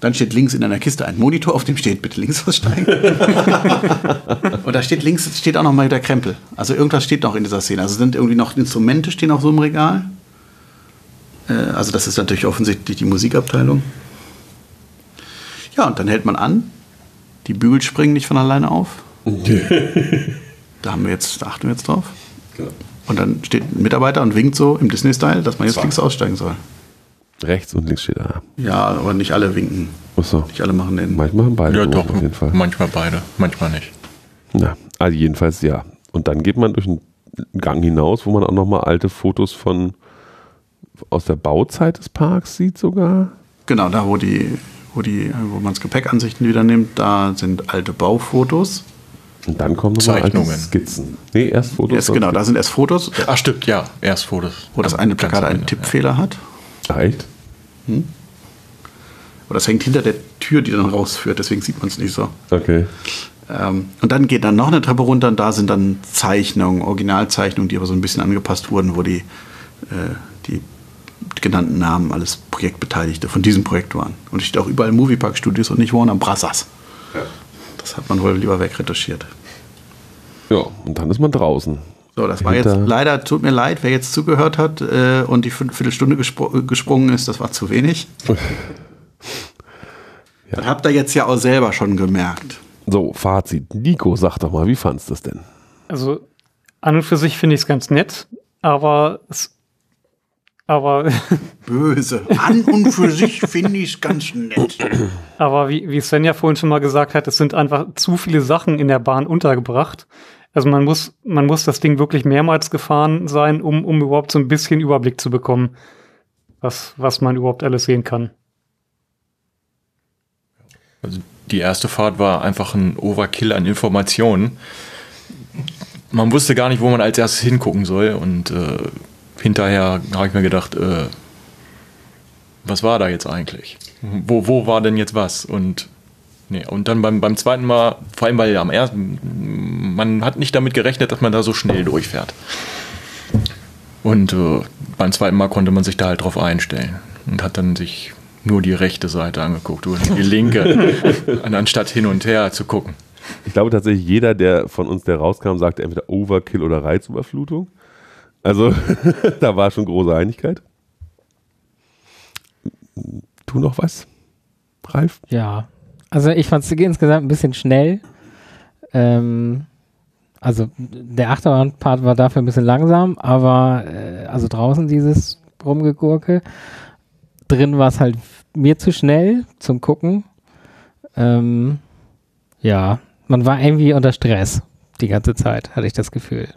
Dann steht links in einer Kiste ein Monitor, auf dem steht bitte links aussteigen. und da steht links steht auch noch mal der Krempel. Also irgendwas steht noch in dieser Szene. Also sind irgendwie noch Instrumente stehen auf so einem Regal. Äh, also das ist natürlich offensichtlich die Musikabteilung. Ja, und dann hält man an. Die Bügel springen nicht von alleine auf. Da haben wir jetzt, da achten wir jetzt drauf. Und dann steht ein Mitarbeiter und winkt so im Disney-Style, dass man jetzt links aussteigen soll. Rechts und links steht da. Ja, aber nicht alle winken. Achso. Nicht alle machen den. Manchmal haben beide Ja, so, doch. auf jeden Fall. Manchmal beide, manchmal nicht. Ja, also jedenfalls ja. Und dann geht man durch einen Gang hinaus, wo man auch nochmal alte Fotos von aus der Bauzeit des Parks sieht sogar. Genau, da wo die, wo die, wo man das Gepäckansichten wieder nimmt, da sind alte Baufotos. Und dann kommen nochmal alte Zeichnungen. Skizzen. Nee, erst Fotos. Dann genau, da sind erst Fotos, Ach, stimmt, ja. Erst Fotos. wo das eine Plakat einen Tippfehler hat. Skizzen. Ah, echt? Aber das hängt hinter der Tür, die dann rausführt, deswegen sieht man es nicht so. Okay. Ähm, und dann geht dann noch eine Treppe runter und da sind dann Zeichnungen, Originalzeichnungen, die aber so ein bisschen angepasst wurden, wo die, äh, die genannten Namen alles Projektbeteiligte von diesem Projekt waren. Und es steht auch überall Moviepark Studios und nicht Warner Brothers. Das hat man wohl lieber wegretuschiert. Ja, und dann ist man draußen. So, das war jetzt leider, tut mir leid, wer jetzt zugehört hat äh, und die Viertel- Viertelstunde gespro gesprungen ist, das war zu wenig. Das habt ihr jetzt ja auch selber schon gemerkt. So, Fazit. Nico, sag doch mal, wie fandst du das denn? Also an und für sich finde ich es ganz nett, aber es, aber, Böse. An und für sich finde ich es ganz nett. aber wie, wie Sven ja vorhin schon mal gesagt hat, es sind einfach zu viele Sachen in der Bahn untergebracht. Also man muss, man muss das Ding wirklich mehrmals gefahren sein, um, um überhaupt so ein bisschen Überblick zu bekommen, was, was man überhaupt alles sehen kann. Also die erste Fahrt war einfach ein Overkill an Informationen. Man wusste gar nicht, wo man als erstes hingucken soll. Und äh, hinterher habe ich mir gedacht, äh, was war da jetzt eigentlich? Wo, wo war denn jetzt was? Und Nee, und dann beim, beim zweiten Mal, vor allem weil am ersten, man hat nicht damit gerechnet, dass man da so schnell durchfährt. Und äh, beim zweiten Mal konnte man sich da halt drauf einstellen und hat dann sich nur die rechte Seite angeguckt und die linke, anstatt hin und her zu gucken. Ich glaube tatsächlich, jeder, der von uns, der rauskam, sagte entweder Overkill oder Reizüberflutung. Also da war schon große Einigkeit. Du noch was, Ralf? Ja. Also ich fand es insgesamt ein bisschen schnell. Ähm, also der Achterbahn-Part war dafür ein bisschen langsam, aber äh, also draußen dieses Rumgegurke. Drin war es halt mir zu schnell zum Gucken. Ähm, ja, man war irgendwie unter Stress die ganze Zeit, hatte ich das Gefühl.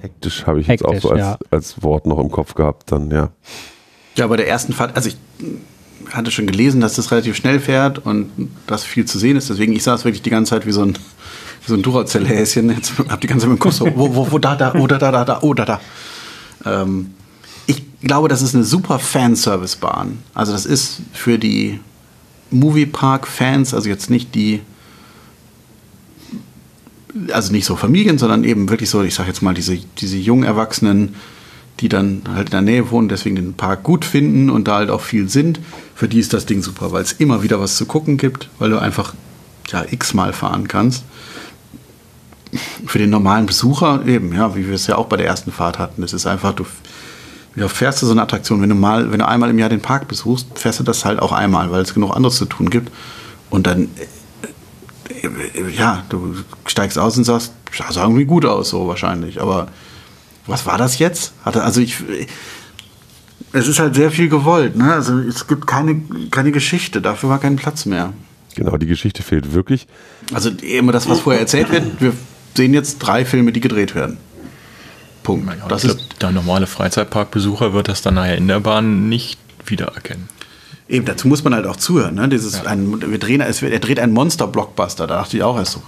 Hektisch habe ich jetzt auch Hektisch, so als, ja. als Wort noch im Kopf gehabt, dann ja. Ja, bei der ersten Fahrt, also ich hatte schon gelesen, dass das relativ schnell fährt und dass viel zu sehen ist. Deswegen, ich saß wirklich die ganze Zeit wie so ein, wie so ein Duracell-Häschen. Jetzt hab die ganze Zeit mit dem Kuss so, wo, wo, wo, da, da, oh, da, da, da, da, oh, da, da. Ähm, ich glaube, das ist eine super Fanservice-Bahn. Also das ist für die Moviepark-Fans, also jetzt nicht die, also nicht so Familien, sondern eben wirklich so, ich sag jetzt mal, diese, diese jungen Erwachsenen, die dann halt in der Nähe wohnen, deswegen den Park gut finden und da halt auch viel sind. Für die ist das Ding super, weil es immer wieder was zu gucken gibt, weil du einfach ja, x-mal fahren kannst. Für den normalen Besucher eben, ja, wie wir es ja auch bei der ersten Fahrt hatten. Es ist einfach, du ja, fährst du so eine Attraktion, wenn du mal, wenn du einmal im Jahr den Park besuchst, fährst du das halt auch einmal, weil es genug anderes zu tun gibt. Und dann, ja, du steigst aus und sagst, ja, sah irgendwie gut aus, so wahrscheinlich. Aber was war das jetzt? Hatte, also ich, es ist halt sehr viel gewollt, ne? Also es gibt keine, keine Geschichte, dafür war kein Platz mehr. Genau, die Geschichte fehlt wirklich. Also immer das, was vorher erzählt wird, wir sehen jetzt drei Filme, die gedreht werden. Punkt. Ja, das ich ist glaub, der normale Freizeitparkbesucher wird das dann nachher in der Bahn nicht wiedererkennen. Eben, dazu muss man halt auch zuhören. Ne? Dieses, ein, wir drehen, es, er dreht einen Monster-Blockbuster. Da dachte ich auch erst so.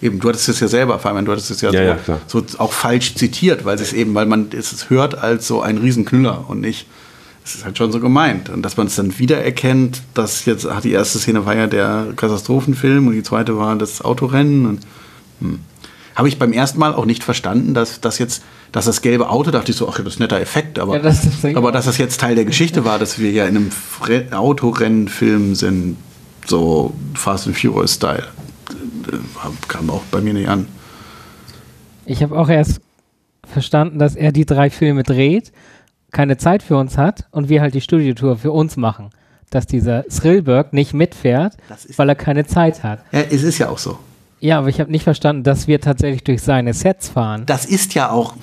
Eben, du hattest es ja selber, Fabian, du hattest es ja, Ja, so, ja, so auch falsch zitiert, weil es eben, weil man es hört als so ein Riesenknüller und nicht. Es ist halt schon so gemeint. Und dass man es dann wiedererkennt, dass jetzt, ach, die erste Szene war ja der Katastrophenfilm und die zweite war das Autorennen. Und, hm. Habe ich beim ersten Mal auch nicht verstanden, dass das jetzt, dass das gelbe Auto, dachte ich so, ach, das ist ein netter Effekt, aber, Ja, das aber dass das jetzt Teil der Geschichte war, dass wir ja in einem Fre Autorennenfilm sind, so Fast and Furious Style, äh, kam auch bei mir nicht an. Ich habe auch erst verstanden, dass er die drei Filme dreht, keine Zeit für uns hat und wir halt die Studiotour für uns machen. Dass dieser Thrillberg nicht mitfährt, weil er keine Zeit hat. Ja, es ist ja auch so. Ja, aber ich habe nicht verstanden, dass wir tatsächlich durch seine Sets fahren. Das ist ja auch.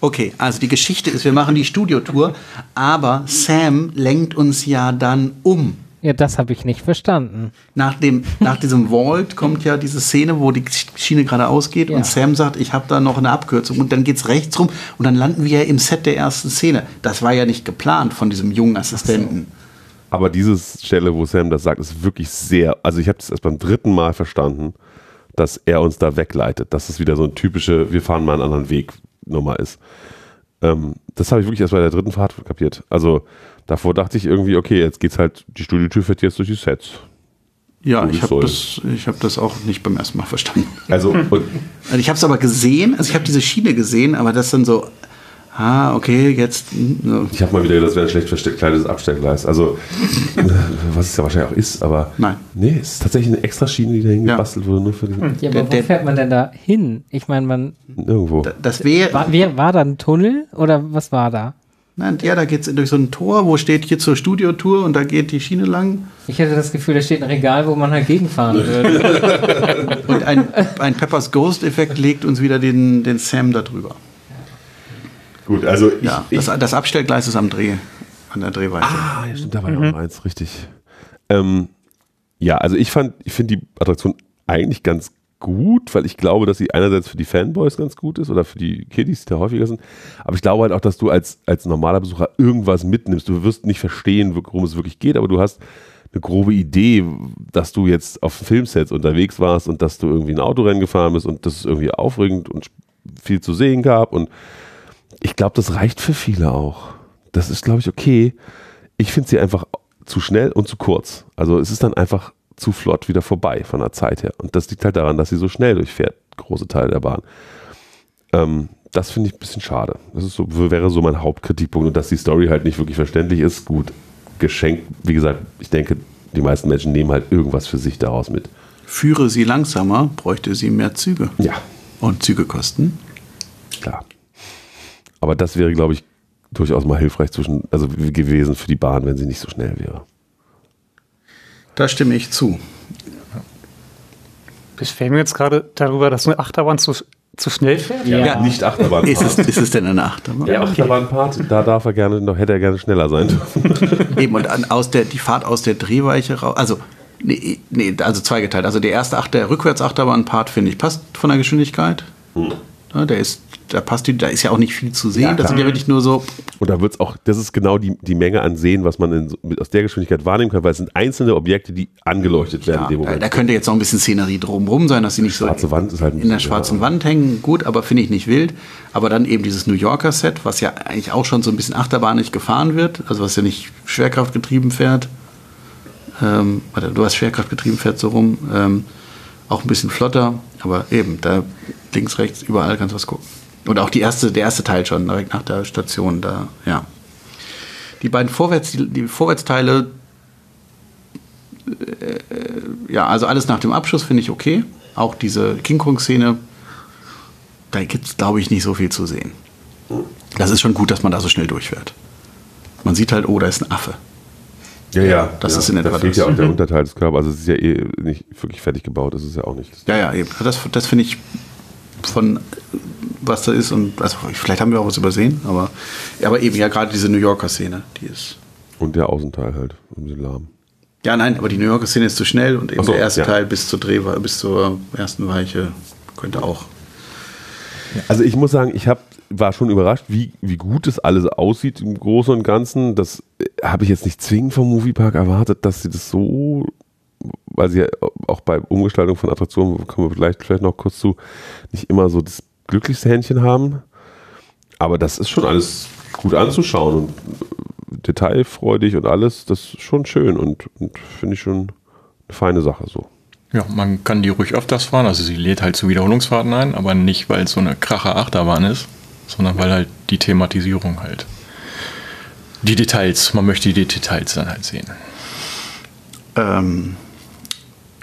Okay, also die Geschichte ist, wir machen die Studiotour, aber Sam lenkt uns ja dann um. Ja, das habe ich nicht verstanden. Nach, dem, nach diesem Vault kommt ja diese Szene, wo die Schiene geradeaus geht Ja. und Sam sagt, ich habe da noch eine Abkürzung und dann geht's rechts rum und dann landen wir ja im Set der ersten Szene. Das war ja nicht geplant von diesem jungen Assistenten. Aber diese Stelle, wo Sam das sagt, ist wirklich sehr, also ich habe das erst beim dritten Mal verstanden, dass er uns da wegleitet, dass es wieder so ein typische, wir fahren mal einen anderen Weg Nummer ist. Ähm, das habe ich wirklich erst bei der dritten Fahrt kapiert. Also davor dachte ich irgendwie, okay, jetzt geht's halt, die Studiotür fährt jetzt durch die Sets. Ja, ich habe das, ich hab das auch nicht beim ersten Mal verstanden. Also, Also ich habe es aber gesehen, also ich habe diese Schiene gesehen, aber das dann so, ah, okay, jetzt. So. ich habe mal wieder, das wäre ein schlecht verkleidetes Abstellgleis. Also, was es ja wahrscheinlich auch ist, aber Nein. nee, es ist tatsächlich eine extra Schiene, die da hingebastelt wurde, nur für den, Ja, Der- aber wo der- fährt man denn da hin? Ich meine, man irgendwo. Das wäre. war, wer, war da ein Tunnel oder was war da? Nein, ja, da geht es durch so ein Tor, wo steht hier zur Studiotour und da geht die Schiene lang. Ich hätte das Gefühl, da steht ein Regal, wo man halt gegenfahren würde. Und ein, ein Peppers Ghost-Effekt legt uns wieder den, den Sam da drüber. Gut, also ich, Ja, ich, das, das Abstellgleis ist am Dreh, an der Drehweite. Ah, ja, stimmt, da war ja auch eins, richtig. Ähm, ja, also ich fand, ich finde die Attraktion eigentlich ganz gut, weil ich glaube, dass sie einerseits für die Fanboys ganz gut ist oder für die Kiddies, die da häufiger sind. Aber ich glaube halt auch, dass du als, als normaler Besucher irgendwas mitnimmst. Du wirst nicht verstehen, worum es wirklich geht, aber du hast eine grobe Idee, dass du jetzt auf Filmsets unterwegs warst und dass du irgendwie ein Autorennen gefahren bist und dass es irgendwie aufregend und viel zu sehen gab. Und ich glaube, das reicht für viele auch. Das ist, glaube ich, okay. Ich finde sie einfach zu schnell und zu kurz. Also es ist dann einfach zu flott wieder vorbei von der Zeit her. Und das liegt halt daran, dass sie so schnell durchfährt, große Teile der Bahn. Ähm, das finde ich ein bisschen schade. Das ist so, wäre so mein Hauptkritikpunkt. Und dass die Story halt nicht wirklich verständlich ist, gut, geschenkt. Wie gesagt, ich denke, die meisten Menschen nehmen halt irgendwas für sich daraus mit. Führe sie langsamer, bräuchte sie mehr Züge. Ja. Und Züge kosten. Klar. Aber das wäre, glaube ich, durchaus mal hilfreich zwischen, also gewesen für die Bahn, wenn sie nicht so schnell wäre. Da stimme ich zu. Beschweren wir jetzt gerade darüber, dass eine Achterbahn zu, zu schnell fährt? Ja. Ja, nicht Achterbahn. Ist es, ist es denn eine Achterbahn? Der Achterbahnpart, da darf er gerne noch, hätte er gerne schneller sein dürfen. Eben, und an, aus der, die Fahrt aus der Drehweiche raus, also, nee, nee, also zweigeteilt. Also der erste Achter, der Rückwärtsachterbahn-Part, finde ich, passt von der Geschwindigkeit. Ja, der ist, da passt die, da ist ja auch nicht viel zu sehen. Ja, das sind ja wirklich nur so, Und da wird es auch, das ist genau die, die Menge an Sehen, was man in, so- mit- aus der Geschwindigkeit wahrnehmen kann, weil es sind einzelne Objekte, die angeleuchtet werden ja, in dem da, Moment. da könnte jetzt noch ein bisschen Szenerie drumherum sein, dass sie nicht so Schwarze Wand ist halt in der schwarzen ja. Wand hängen. Gut, aber finde ich nicht wild. Aber dann eben dieses New Yorker Set, was ja eigentlich auch schon so ein bisschen achterbahnig gefahren wird, also was ja nicht schwerkraftgetrieben fährt. Ähm, warte, du hast schwerkraftgetrieben fährt so rum. Ähm, auch ein bisschen flotter, aber eben, da links, rechts, überall kannst du was gucken. Und auch die erste, der erste Teil schon, direkt nach der Station, da, ja. Die beiden Vorwärts, die, die Vorwärtsteile, äh, ja, also alles nach dem Abschuss finde ich okay. Auch diese King Kong-Szene, da gibt es, glaube ich, nicht so viel zu sehen. Das ist schon gut, dass man da so schnell durchfährt. Man sieht halt, oh, da ist ein Affe. Ja, ja. Das ja, ist in etwa Da fehlt das. Mhm. ja auch der Unterteil des Körpers. Also es ist ja eh nicht wirklich fertig gebaut. Das ist ja auch nicht. Ja, ja, eben. Das, das finde ich von was da ist und also vielleicht haben wir auch was übersehen, aber, aber eben ja gerade diese New Yorker Szene, die ist. Und der Außenteil halt. Ein bisschen lahm. Ja, nein, aber die New Yorker Szene ist zu schnell und eben so, der erste ja. Teil bis zur Dreh, bis zur ersten Weiche könnte auch. Also ich muss sagen, ich hab, war schon überrascht, wie, wie gut das alles aussieht im Großen und Ganzen. Das äh, habe ich jetzt nicht zwingend vom Moviepark erwartet, dass sie das so, weil sie ja auch bei Umgestaltung von Attraktionen, kommen wir vielleicht, vielleicht noch kurz zu, nicht immer so das glücklichste Händchen haben. Aber das ist schon alles gut anzuschauen und äh, detailfreudig und alles, das ist schon schön und, und finde ich schon eine feine Sache so. Ja, man kann die ruhig öfters fahren. Also sie lädt halt zu Wiederholungsfahrten ein, aber nicht, weil es so eine krache Achterbahn ist, sondern weil halt die Thematisierung halt. Die Details, man möchte die Details dann halt sehen. Ähm,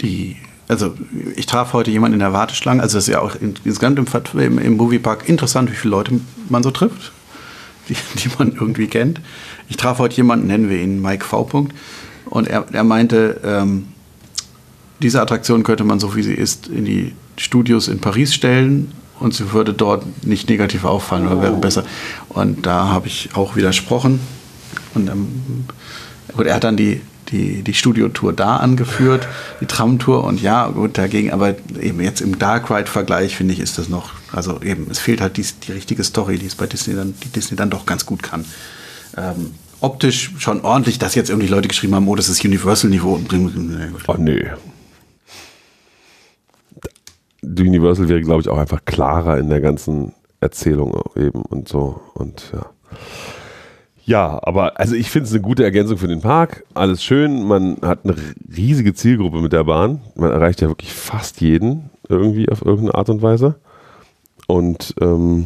die, also ich traf heute jemanden in der Warteschlange, also das ist ja auch in- insgesamt im, im, im Moviepark interessant, wie viele Leute man so trifft, die, die man irgendwie kennt. Ich traf heute jemanden, nennen wir ihn Mike V. Punkt, und er, er meinte, ähm, diese Attraktion könnte man so wie sie ist in die Studios in Paris stellen und sie würde dort nicht negativ auffallen oder wäre besser. Und da habe ich auch widersprochen. Und ähm, gut, er hat dann die, die, die Studiotour da angeführt, die Tramtour und ja, gut, dagegen, aber eben jetzt im Dark Ride-Vergleich finde ich, ist das noch, also eben, es fehlt halt die, die richtige Story, die es bei Disney dann, die Disney dann doch ganz gut kann. Ähm, optisch schon ordentlich, dass jetzt irgendwie Leute geschrieben haben, oh, das ist Universal-Niveau. Oh nö. Die Universal wäre, glaube ich, auch einfach klarer in der ganzen Erzählung eben und so. Und ja. Ja, aber also ich finde es eine gute Ergänzung für den Park. Alles schön. Man hat eine riesige Zielgruppe mit der Bahn. Man erreicht ja wirklich fast jeden irgendwie auf irgendeine Art und Weise. Und ähm,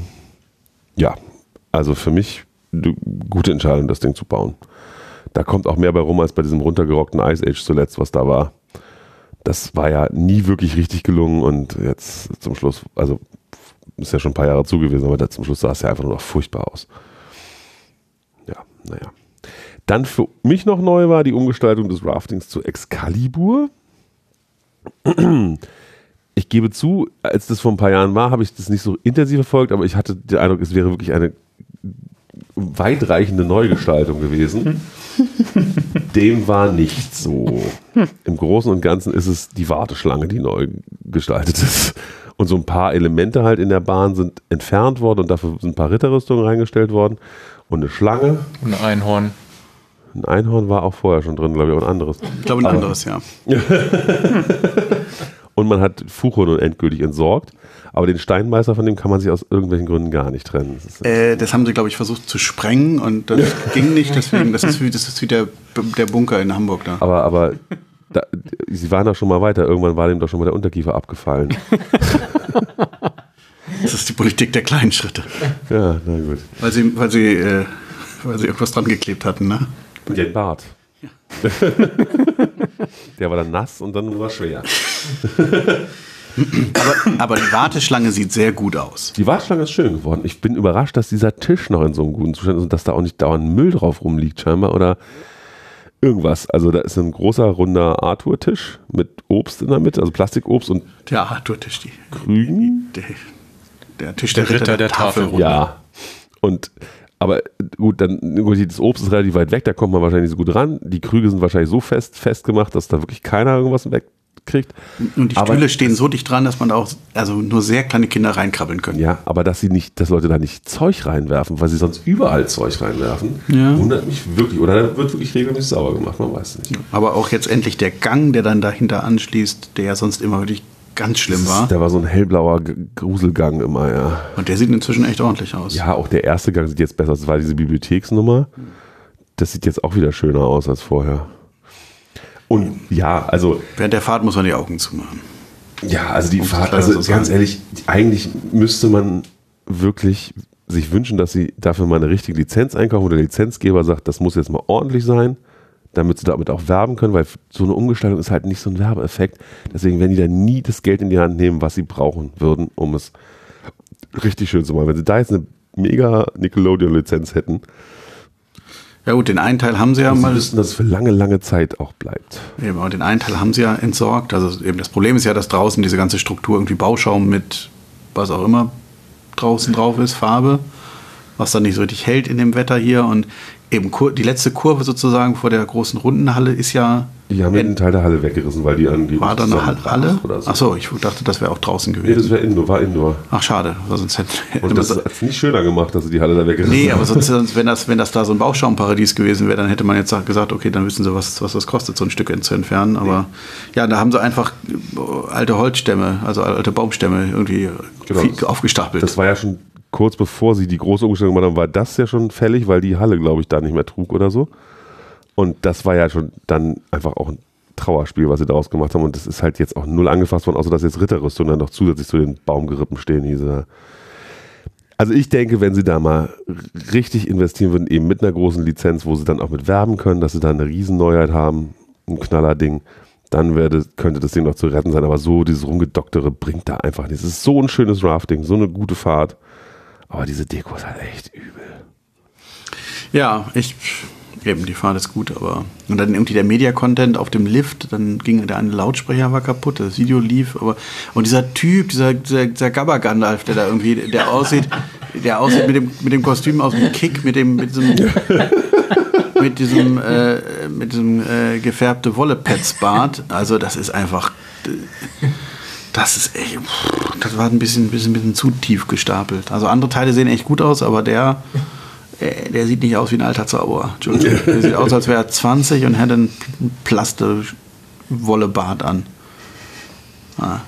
ja, also für mich eine gute Entscheidung, das Ding zu bauen. Da kommt auch mehr bei rum als bei diesem runtergerockten Ice Age zuletzt, was da war. Das war ja nie wirklich richtig gelungen und jetzt zum Schluss, also ist ja schon ein paar Jahre zu gewesen, aber zum Schluss sah es ja einfach nur noch furchtbar aus. Ja, naja. Dann für mich noch neu war die Umgestaltung des Raftings zu Excalibur. Ich gebe zu, als das vor ein paar Jahren war, habe ich das nicht so intensiv verfolgt, aber ich hatte den Eindruck, es wäre wirklich eine weitreichende Neugestaltung gewesen. Dem war nicht so. Im Großen und Ganzen ist es die Warteschlange, die neu gestaltet ist. Und so ein paar Elemente halt in der Bahn sind entfernt worden und dafür sind ein paar Ritterrüstungen reingestellt worden. Und eine Schlange. Und ein Einhorn. Ein Einhorn war auch vorher schon drin, glaube ich, auch ein anderes. Ich glaube, ein anderes, ja. und man hat Fuchur nun endgültig entsorgt. Aber den Steinmeißer, von dem kann man sich aus irgendwelchen Gründen gar nicht trennen. Das Äh, das haben sie, glaube ich, versucht zu sprengen und das ging nicht. Deswegen, das ist wie, das ist wie der, der Bunker in Hamburg da. aber aber da, sie waren doch schon mal weiter. Irgendwann war dem doch schon mal der Unterkiefer abgefallen. Das ist die Politik der kleinen Schritte. ja, na gut. Weil sie, weil sie, äh, weil sie irgendwas dran geklebt hatten, ne? Den Bart. der war dann nass und dann war schwer. Aber, aber die Warteschlange sieht sehr gut aus. Die Warteschlange ist schön geworden. Ich bin überrascht, dass dieser Tisch noch in so einem guten Zustand ist und dass da auch nicht dauernd Müll drauf rumliegt scheinbar oder irgendwas. Also da ist ein großer runder Arthur-Tisch mit Obst in der Mitte, also Plastikobst und Der Arthur-Tisch, die, Krügen. der, der Tisch Der Ritter der Tafelrunde. Ja. Und aber gut, dann gut, das Obst ist relativ weit weg, da kommt man wahrscheinlich nicht so gut ran. Die Krüge sind wahrscheinlich so fest festgemacht, dass da wirklich keiner irgendwas wegkriegt. Und die Aber- Stühle stehen so dicht dran, dass man da auch also nur sehr kleine Kinder reinkrabbeln können. Ja, aber dass sie nicht, dass Leute da nicht Zeug reinwerfen, weil sie sonst überall Zeug reinwerfen, Ja. wundert mich wirklich. Oder da wird wirklich regelmäßig sauber gemacht, man weiß es nicht. Aber auch jetzt endlich der Gang, der dann dahinter anschließt, der ja sonst immer wirklich ganz schlimm war. Da war so ein hellblauer Gruselgang immer, ja. Und der sieht inzwischen echt ordentlich aus. Ja, auch der erste Gang sieht jetzt besser aus. Das war diese Bibliotheksnummer. Das sieht jetzt auch wieder schöner aus als vorher. Und ja, also Während der Fahrt muss man die Augen zumachen. Ja, also die Um Fahrt, also zu ganz ehrlich, eigentlich müsste man wirklich sich wünschen, dass sie dafür mal eine richtige Lizenz einkaufen oder der Lizenzgeber sagt, das muss jetzt mal ordentlich sein, damit sie damit auch werben können, weil so eine Umgestaltung ist halt nicht so ein Werbeeffekt. Deswegen werden die da nie das Geld in die Hand nehmen, was sie brauchen würden, um es richtig schön zu machen. Wenn sie da jetzt eine mega Nickelodeon-Lizenz hätten, Ja gut, den einen Teil haben sie ja sie mal, wüssten, dass es für lange, lange Zeit auch bleibt. eben, aber den einen Teil haben sie ja entsorgt. Also eben das Problem ist ja, dass draußen diese ganze Struktur irgendwie Bauschaum mit was auch immer draußen drauf ist, Farbe, was dann nicht so richtig hält in dem Wetter hier und eben Kur die letzte Kurve sozusagen vor der großen Rundenhalle ist ja Die haben einen Teil der Halle weggerissen, weil die irgendwie war da eine Halle? oder so. Ach so, ich dachte, das wäre auch draußen Nee, das gewesen. wäre Indoor, war Indoor. Ach schade, sonst hätte Und das hat es nicht schöner gemacht, dass sie die Halle da weggerissen Nee, haben. aber sonst, sonst wenn, das, wenn das da so ein Bauschaumparadies gewesen wäre, dann hätte man jetzt sag- gesagt, okay, dann wissen sie, was, was das kostet, so ein Stück zu entfernen. Aber ja, da haben sie einfach äh, alte Holzstämme, also alte Baumstämme irgendwie Genau. aufgestapelt. Das war ja schon kurz bevor sie die große Umstellung gemacht haben, war das ja schon fällig, weil die Halle, glaube ich, da nicht mehr trug oder so. Und das war ja schon dann einfach auch ein Trauerspiel, was sie daraus gemacht haben. Und das ist halt jetzt auch null angefasst worden, außer dass jetzt Ritterrüstungen dann noch zusätzlich zu den Baumgerippen stehen. Diese also ich denke, wenn sie da mal richtig investieren würden, eben mit einer großen Lizenz, wo sie dann auch mit werben können, dass sie da eine Riesenneuheit haben, ein Knallerding, dann werde, könnte das Ding noch zu retten sein. Aber so dieses Rumgedoktere bringt da einfach nichts. Es ist so ein schönes Rafting, so eine gute Fahrt. Aber diese Deko ist halt echt übel. ja, ich eben, die Fahrt ist gut, aber und dann irgendwie der Media-Content auf dem Lift, dann ging der eine Lautsprecher war kaputt, das Video lief, aber und dieser Typ, dieser, dieser, dieser Gabba Gandalf, der da irgendwie, der aussieht, der aussieht mit dem, mit dem Kostüm aus dem Kick, mit dem, mit diesem mit diesem, äh, mit diesem äh, gefärbte Wollepetsbart. Also das ist einfach, äh, das ist echt, das war ein bisschen, bisschen, bisschen zu tief gestapelt. Also andere Teile sehen echt gut aus, aber der, äh, der sieht nicht aus wie ein alter Zauberer. Entschuldigung. Der sieht aus, als wäre er 20 und hätte einen Plaste-Wollebart an. Ah.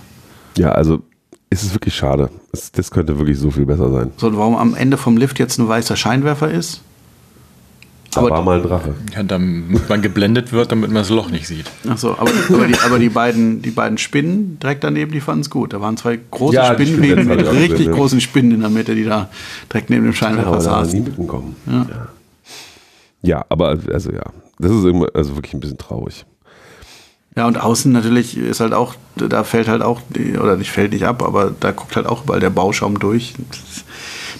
Ja, also es ist wirklich schade. Es, das könnte wirklich so viel besser sein. So, und warum am Ende vom Lift jetzt ein weißer Scheinwerfer ist? Da Aber- war mal ein Drache. Ja, damit man geblendet wird, damit man das Loch nicht sieht. Ach so, aber, aber, die, aber die, beiden, die beiden Spinnen direkt daneben, die fanden es gut. Da waren zwei große Ja, die Spinnenweben Spinnen mit richtig ja. großen Spinnen in der Mitte, die da direkt neben dem Scheinwerfer nie saßen. mitgekommen. Ja. Ja. ja, aber also ja, das ist immer, also wirklich ein bisschen traurig. Ja, und außen natürlich ist halt auch, da fällt halt auch, oder nicht fällt nicht ab, aber da guckt halt auch überall der Bauschaum durch.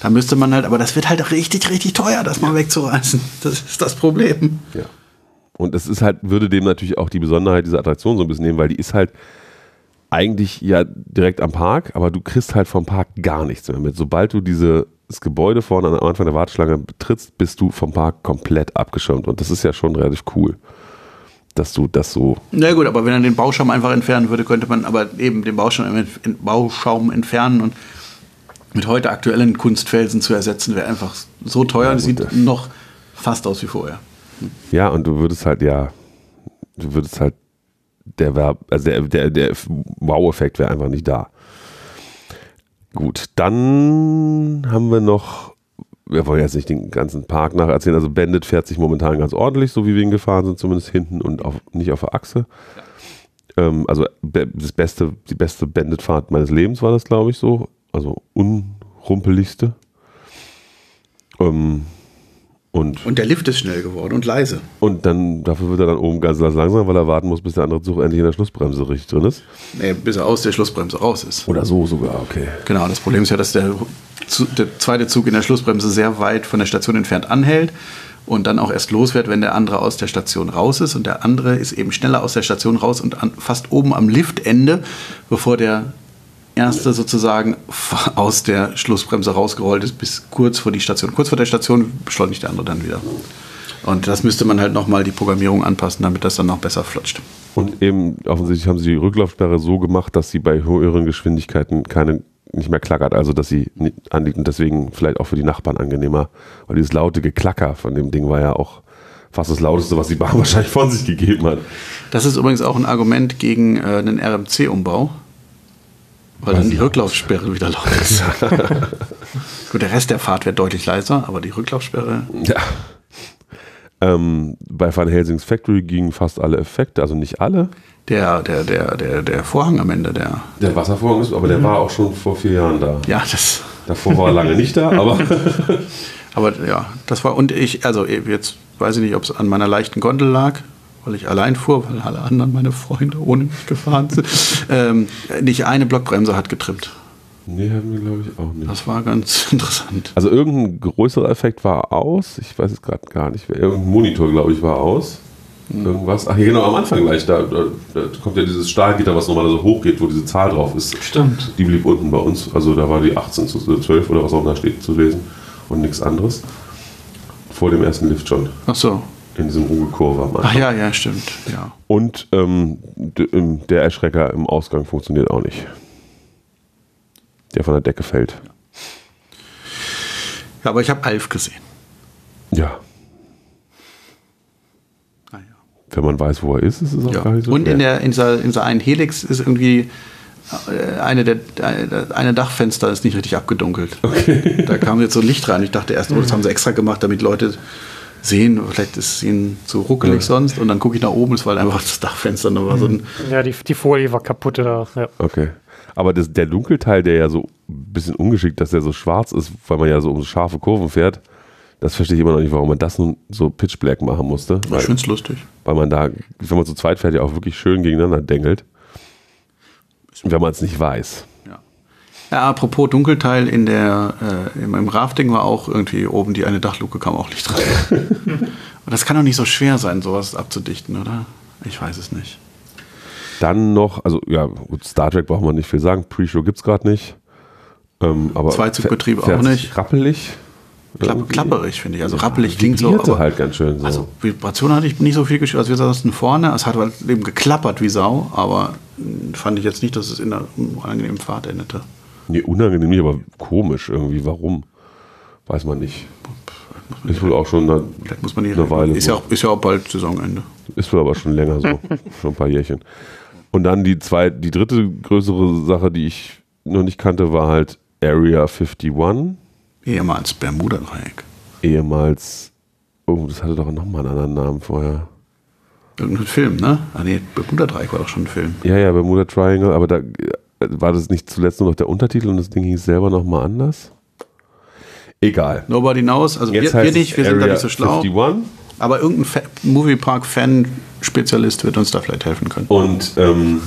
Da müsste man halt, aber das wird halt richtig, richtig teuer, das mal wegzureißen. Das ist das Problem. Ja. Und es ist halt, würde dem natürlich auch die Besonderheit dieser Attraktion so ein bisschen nehmen, weil die ist halt eigentlich ja direkt am Park, aber du kriegst halt vom Park gar nichts mehr mit. Sobald du dieses Gebäude vorne am Anfang der Warteschlange betrittst, bist du vom Park komplett abgeschirmt. Und das ist ja schon relativ cool, dass du das so. Na gut, aber wenn er den Bauschaum einfach entfernen würde, könnte man aber eben den Bauschaum, Bauschaum entfernen und mit heute aktuellen Kunstfelsen zu ersetzen, wäre einfach so teuer Ja, gut, sieht noch fast aus wie vorher. Ja, und du würdest halt, ja, du würdest halt der, wär, also der, der, der Wow-Effekt wäre einfach nicht da. Gut, dann haben wir noch, wir wollen jetzt nicht den ganzen Park nacherzählen, also Bandit fährt sich momentan ganz ordentlich, so wie wir ihn gefahren sind, zumindest hinten und auf, nicht auf der Achse. Ähm, also das beste, die beste Bandit-Fahrt meines Lebens war das, glaube ich, so. Also unrumpeligste. Ähm, und, Und der Lift ist schnell geworden und leise. und dann, dafür wird er dann oben ganz langsam, weil er warten muss, bis der andere Zug endlich in der Schlussbremse richtig drin ist. Nee, bis er aus der Schlussbremse raus ist. Oder so sogar, okay. Genau, das Problem ist ja, dass der, der zweite Zug in der Schlussbremse sehr weit von der Station entfernt anhält und dann auch erst los wird, wenn der andere aus der Station raus ist. Und der andere ist eben schneller aus der Station raus und an, fast oben am Liftende, bevor der erste sozusagen aus der Schlussbremse rausgerollt ist, bis kurz vor die Station. Kurz vor der Station beschleunigt der andere dann wieder. Und das müsste man halt nochmal die Programmierung anpassen, damit das dann noch besser flutscht. Und eben offensichtlich haben sie die Rücklaufsperre so gemacht, dass sie bei höheren Geschwindigkeiten keine nicht mehr klackert, also dass sie anliegt und deswegen vielleicht auch für die Nachbarn angenehmer. Weil dieses laute Geklacker von dem Ding war ja auch fast das lauteste, was die Bahn wahrscheinlich von sich gegeben hat. Das ist übrigens auch ein Argument gegen äh, den RMC-Umbau, weil dann die Rücklaufsperre wieder laut ist. Gut, der Rest der Fahrt wird deutlich leiser, aber die Rücklaufsperre. Ja. Ähm, bei Van Helsings Factory gingen fast alle Effekte, also nicht alle. Der, der, der, der, der Vorhang am Ende, der. Der Wasservorhang ist, aber der war auch schon vor vier Jahren da. Ja, das. Davor war er lange nicht da, aber Aber ja, das war. Und ich, also jetzt weiß ich nicht, ob es an meiner leichten Gondel lag, weil ich allein fuhr, weil alle anderen meine Freunde ohne mich gefahren sind. ähm, nicht eine Blockbremse hat getrimmt. nee, haben wir glaube ich auch nicht. Das war ganz interessant. Also irgendein größerer Effekt war aus. Ich weiß es gerade gar nicht. Irgendein Monitor, glaube ich, war aus. Irgendwas. Ach, hier genau am Anfang gleich. Da, da, da kommt ja dieses Stahlgitter, was nochmal so hoch geht, wo diese Zahl drauf ist. Stimmt. Die blieb unten bei uns. Also da war die 18 zu 12 oder was auch da steht zu lesen. Und nichts anderes. Vor dem ersten Lift schon. Ach so. In diesem Ruhekurve Ach ja, ja, stimmt. Ja. Und ähm, im- der Erschrecker im Ausgang funktioniert auch nicht. Der von der Decke fällt. ja aber ich habe Alf gesehen. Ja. Ah, ja. Wenn man weiß, wo er ist, ist es auch Ja. gar nicht so Und schwer. in, der, in, dieser, in dieser einen Helix ist irgendwie äh, eine der eine, eine Dachfenster ist nicht richtig abgedunkelt. Da kam jetzt so Licht rein. Ich dachte erst, oh, das haben sie extra gemacht, damit Leute sehen, vielleicht ist es ihnen zu ruckelig sonst. Und dann gucke ich nach oben, es war halt einfach das Dachfenster. Da war so ein, Ja, die, die Folie war kaputt da. Ja. Okay. Aber das, der Dunkelteil, der ja so ein bisschen ungeschickt, dass der so schwarz ist, weil man ja so um scharfe Kurven fährt, das verstehe ich immer noch nicht, warum man das nun so pitch black machen musste. ich Weil, finde es lustig. weil man da, wenn man zu zweit fährt, ja auch wirklich schön gegeneinander dengelt. Wenn man es nicht weiß. Ja. Ja, apropos Dunkelteil, in der, äh, meinem Rafting war auch irgendwie oben die eine Dachluke, kam auch Licht rein. Und das kann doch nicht so schwer sein, sowas abzudichten, oder? Ich weiß es nicht. Dann noch, also ja, gut, Star Trek braucht man nicht viel sagen. Pre-Show gibt es gerade nicht. Ähm, aber Zweizugbetrieb auch nicht. Rappelig. Klapp, klapperig, finde ich. Also rappelig klingt so. Aber, halt ganz schön so. Also Vibration hatte ich nicht so viel gespürt. Also wir saßen vorne, es hat halt eben geklappert wie Sau, aber mh, fand ich jetzt nicht, dass es in einer unangenehmen Fahrt endete. Nee, unangenehm nicht, aber komisch irgendwie. Warum? Weiß man nicht. Ist wohl auch schon eine, Vielleicht muss man eine Weile. ist, ja auch, ist ja auch bald Saisonende. Ist wohl aber schon länger so. schon ein paar Jährchen. Und dann die zwei, die dritte größere Sache, die ich noch nicht kannte, war halt Area 51. Ehemals Bermuda-Dreieck. Ehemals. Oh, das hatte doch nochmal einen anderen Namen vorher. Irgendein Film, ne? Ah nee, Bermuda-Dreieck war doch schon ein Film. Ja, ja, Bermuda Triangle, aber da war das nicht zuletzt nur noch der Untertitel und das Ding hieß selber nochmal anders? Egal. Nobody knows. Also wir, wir heißt nicht, wir sind da Area nicht so schlau. 51. Aber irgendein Fa Moviepark-Fan-Spezialist wird uns da vielleicht helfen können. Und ähm,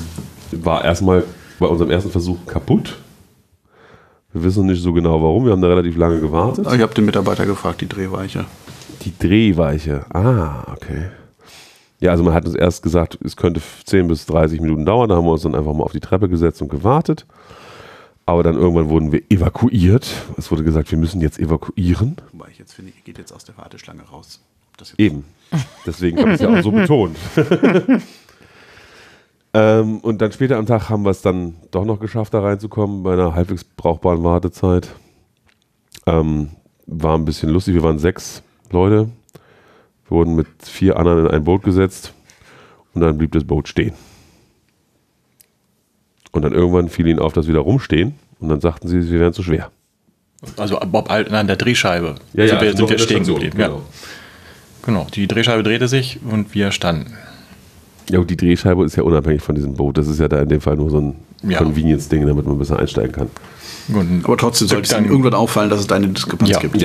war erstmal bei unserem ersten Versuch kaputt. Wir wissen noch nicht so genau warum. Wir haben da relativ lange gewartet. Ich habe den Mitarbeiter gefragt, die Drehweiche. Die Drehweiche. Ah, okay. Ja, also man hat uns erst gesagt, es könnte 10 bis 30 Minuten dauern. Da haben wir uns dann einfach mal auf die Treppe gesetzt und gewartet. Aber dann irgendwann wurden wir evakuiert. Es wurde gesagt, wir müssen jetzt evakuieren. Wobei ich jetzt finde, ihr geht jetzt aus der Warteschlange raus. Das Eben. Deswegen habe ich es ja auch so betont. ähm, und dann später am Tag haben wir es dann doch noch geschafft, da reinzukommen bei einer halbwegs brauchbaren Wartezeit. Ähm, war ein bisschen lustig. Wir waren sechs Leute. Wir wurden mit vier anderen in ein Boot gesetzt und dann blieb das Boot stehen. Und dann irgendwann fiel ihnen auf, dass wir da rumstehen und dann sagten sie, sie wären zu schwer. Also Bob Alten an der Drehscheibe Ja, ja, sind wir, also sind wir stehen geblieben. Ja. genau. Genau, die Drehscheibe drehte sich und wir standen. Ja, und die Drehscheibe ist ja unabhängig von diesem Boot. Das ist ja da in dem Fall nur so ein Ja. Convenience-Ding, damit man besser einsteigen kann. Und Aber trotzdem sollte es dann- irgendwann auffallen, dass es da eine Diskrepanz Ja, gibt.